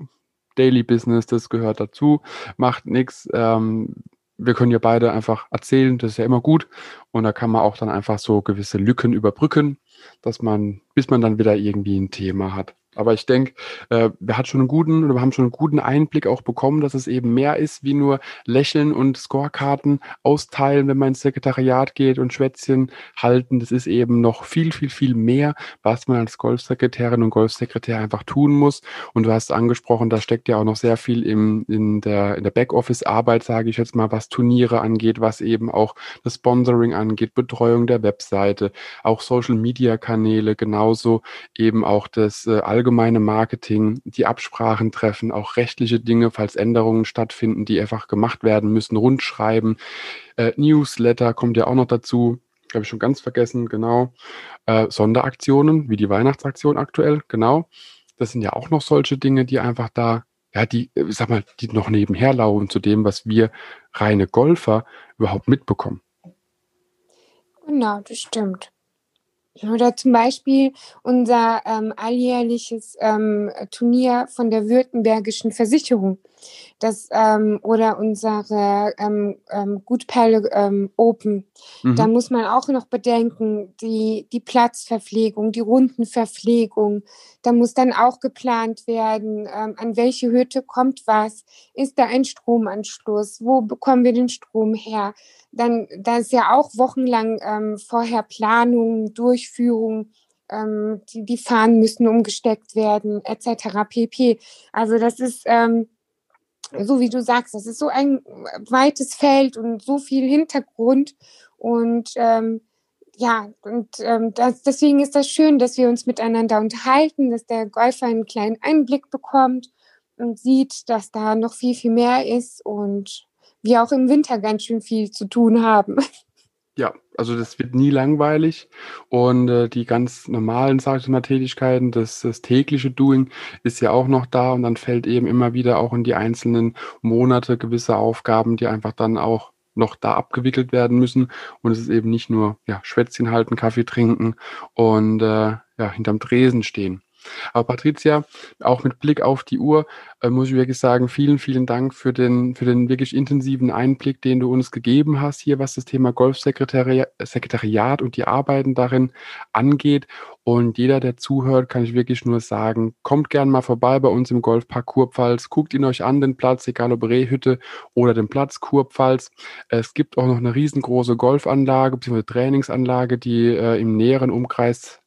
Daily Business, das gehört dazu, macht nichts. Ähm, wir können ja beide einfach erzählen, das ist ja immer gut. Und da kann man auch dann einfach so gewisse Lücken überbrücken, dass man, bis man dann wieder irgendwie ein Thema hat. Aber ich denke, äh, wir hat schon einen guten oder wir haben schon einen guten Einblick auch bekommen, dass es eben mehr ist wie nur lächeln und Scorekarten austeilen, wenn man ins Sekretariat geht und Schwätzchen halten. Das ist eben noch viel, viel, viel mehr, was man als Golfsekretärin und Golfsekretär einfach tun muss. Und du hast angesprochen, da steckt ja auch noch sehr viel im, in der, in der Backoffice-Arbeit, sage ich jetzt mal, was Turniere angeht, was eben auch das Sponsoring angeht, Betreuung der Webseite, auch Social-Media-Kanäle, genauso eben auch das äh, allgemeine Marketing, die Absprachen treffen, auch rechtliche Dinge, falls Änderungen stattfinden, die einfach gemacht werden müssen, rundschreiben, äh, Newsletter kommt ja auch noch dazu, habe ich schon ganz vergessen, genau. Äh, Sonderaktionen, wie die Weihnachtsaktion aktuell, genau. Das sind ja auch noch solche Dinge, die einfach da, ja, die, äh, sag mal, die noch nebenher laufen zu dem, was wir reine Golfer überhaupt mitbekommen. Genau, das stimmt. Oder zum Beispiel unser ähm, alljährliches ähm, Turnier von der Württembergischen Versicherung. Das, ähm, oder unsere ähm, ähm, Gutperle ähm, Open. Mhm. Da muss man auch noch bedenken, die, die Platzverpflegung, die Rundenverpflegung. Da muss dann auch geplant werden, ähm, an welche Hütte kommt was. Ist da ein Stromanschluss? Wo bekommen wir den Strom her? dann da ist ja auch wochenlang ähm, vorher Planung, Durchführung, ähm, die, die Fahnen müssen umgesteckt werden, etc. pp. Also das ist, ähm, so wie du sagst, das ist so ein weites Feld und so viel Hintergrund und ähm, ja, und ähm, das, deswegen ist das schön, dass wir uns miteinander unterhalten, dass der Golfer einen kleinen Einblick bekommt und sieht, dass da noch viel, viel mehr ist und wir auch im Winter ganz schön viel zu tun haben. [laughs] Ja, also das wird nie langweilig. Und äh, die ganz normalen, sag ich mal, Tätigkeiten, das, das tägliche Doing ist ja auch noch da. Und dann fällt eben immer wieder auch in die einzelnen Monate gewisse Aufgaben, die einfach dann auch noch da abgewickelt werden müssen. Und es ist eben nicht nur ja, Schwätzchen halten, Kaffee trinken und äh, ja, hinterm Tresen stehen. Aber Patricia, auch mit Blick auf die Uhr, äh, muss ich wirklich sagen, vielen, vielen Dank für den, für den wirklich intensiven Einblick, den du uns gegeben hast hier, was das Thema Golfsekretariat und die Arbeiten darin angeht. Und jeder, der zuhört, kann ich wirklich nur sagen, kommt gern mal vorbei bei uns im Golfpark Kurpfalz, guckt ihn euch an, den Platz, egal ob Rehhütte oder den Platz Kurpfalz. Es gibt auch noch eine riesengroße Golfanlage bzw. Trainingsanlage, die äh, im näheren Umkreis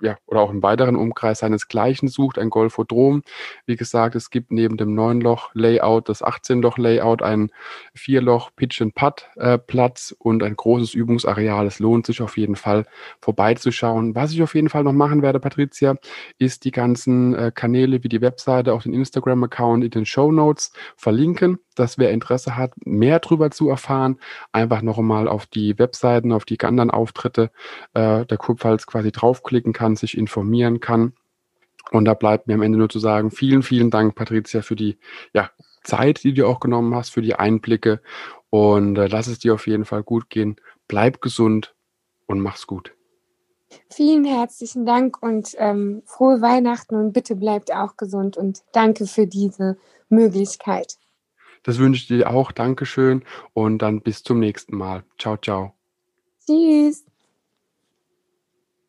ja, oder auch im weiteren Umkreis seinesgleichen sucht, ein Golfodrom. Wie gesagt, es gibt neben dem 9-Loch-Layout das 18-Loch-Layout, ein 4-Loch Pitch-and-Putt-Platz und ein großes Übungsareal. Es lohnt sich auf jeden Fall vorbeizuschauen. Was ich auf jeden Fall noch machen werde, Patricia, ist die ganzen äh, Kanäle wie die Webseite, auch den Instagram-Account in den Show Notes verlinken dass wer Interesse hat, mehr darüber zu erfahren, einfach noch einmal auf die Webseiten, auf die anderen Auftritte äh, der Kurpfalz quasi draufklicken kann, sich informieren kann. Und da bleibt mir am Ende nur zu sagen, vielen, vielen Dank, Patricia, für die ja, Zeit, die du auch genommen hast, für die Einblicke. Und äh, lass es dir auf jeden Fall gut gehen. Bleib gesund und mach's gut. Vielen herzlichen Dank und ähm, frohe Weihnachten und bitte bleibt auch gesund und danke für diese Möglichkeit. Das wünsche ich dir auch. Dankeschön und dann bis zum nächsten Mal. Ciao, ciao. Tschüss.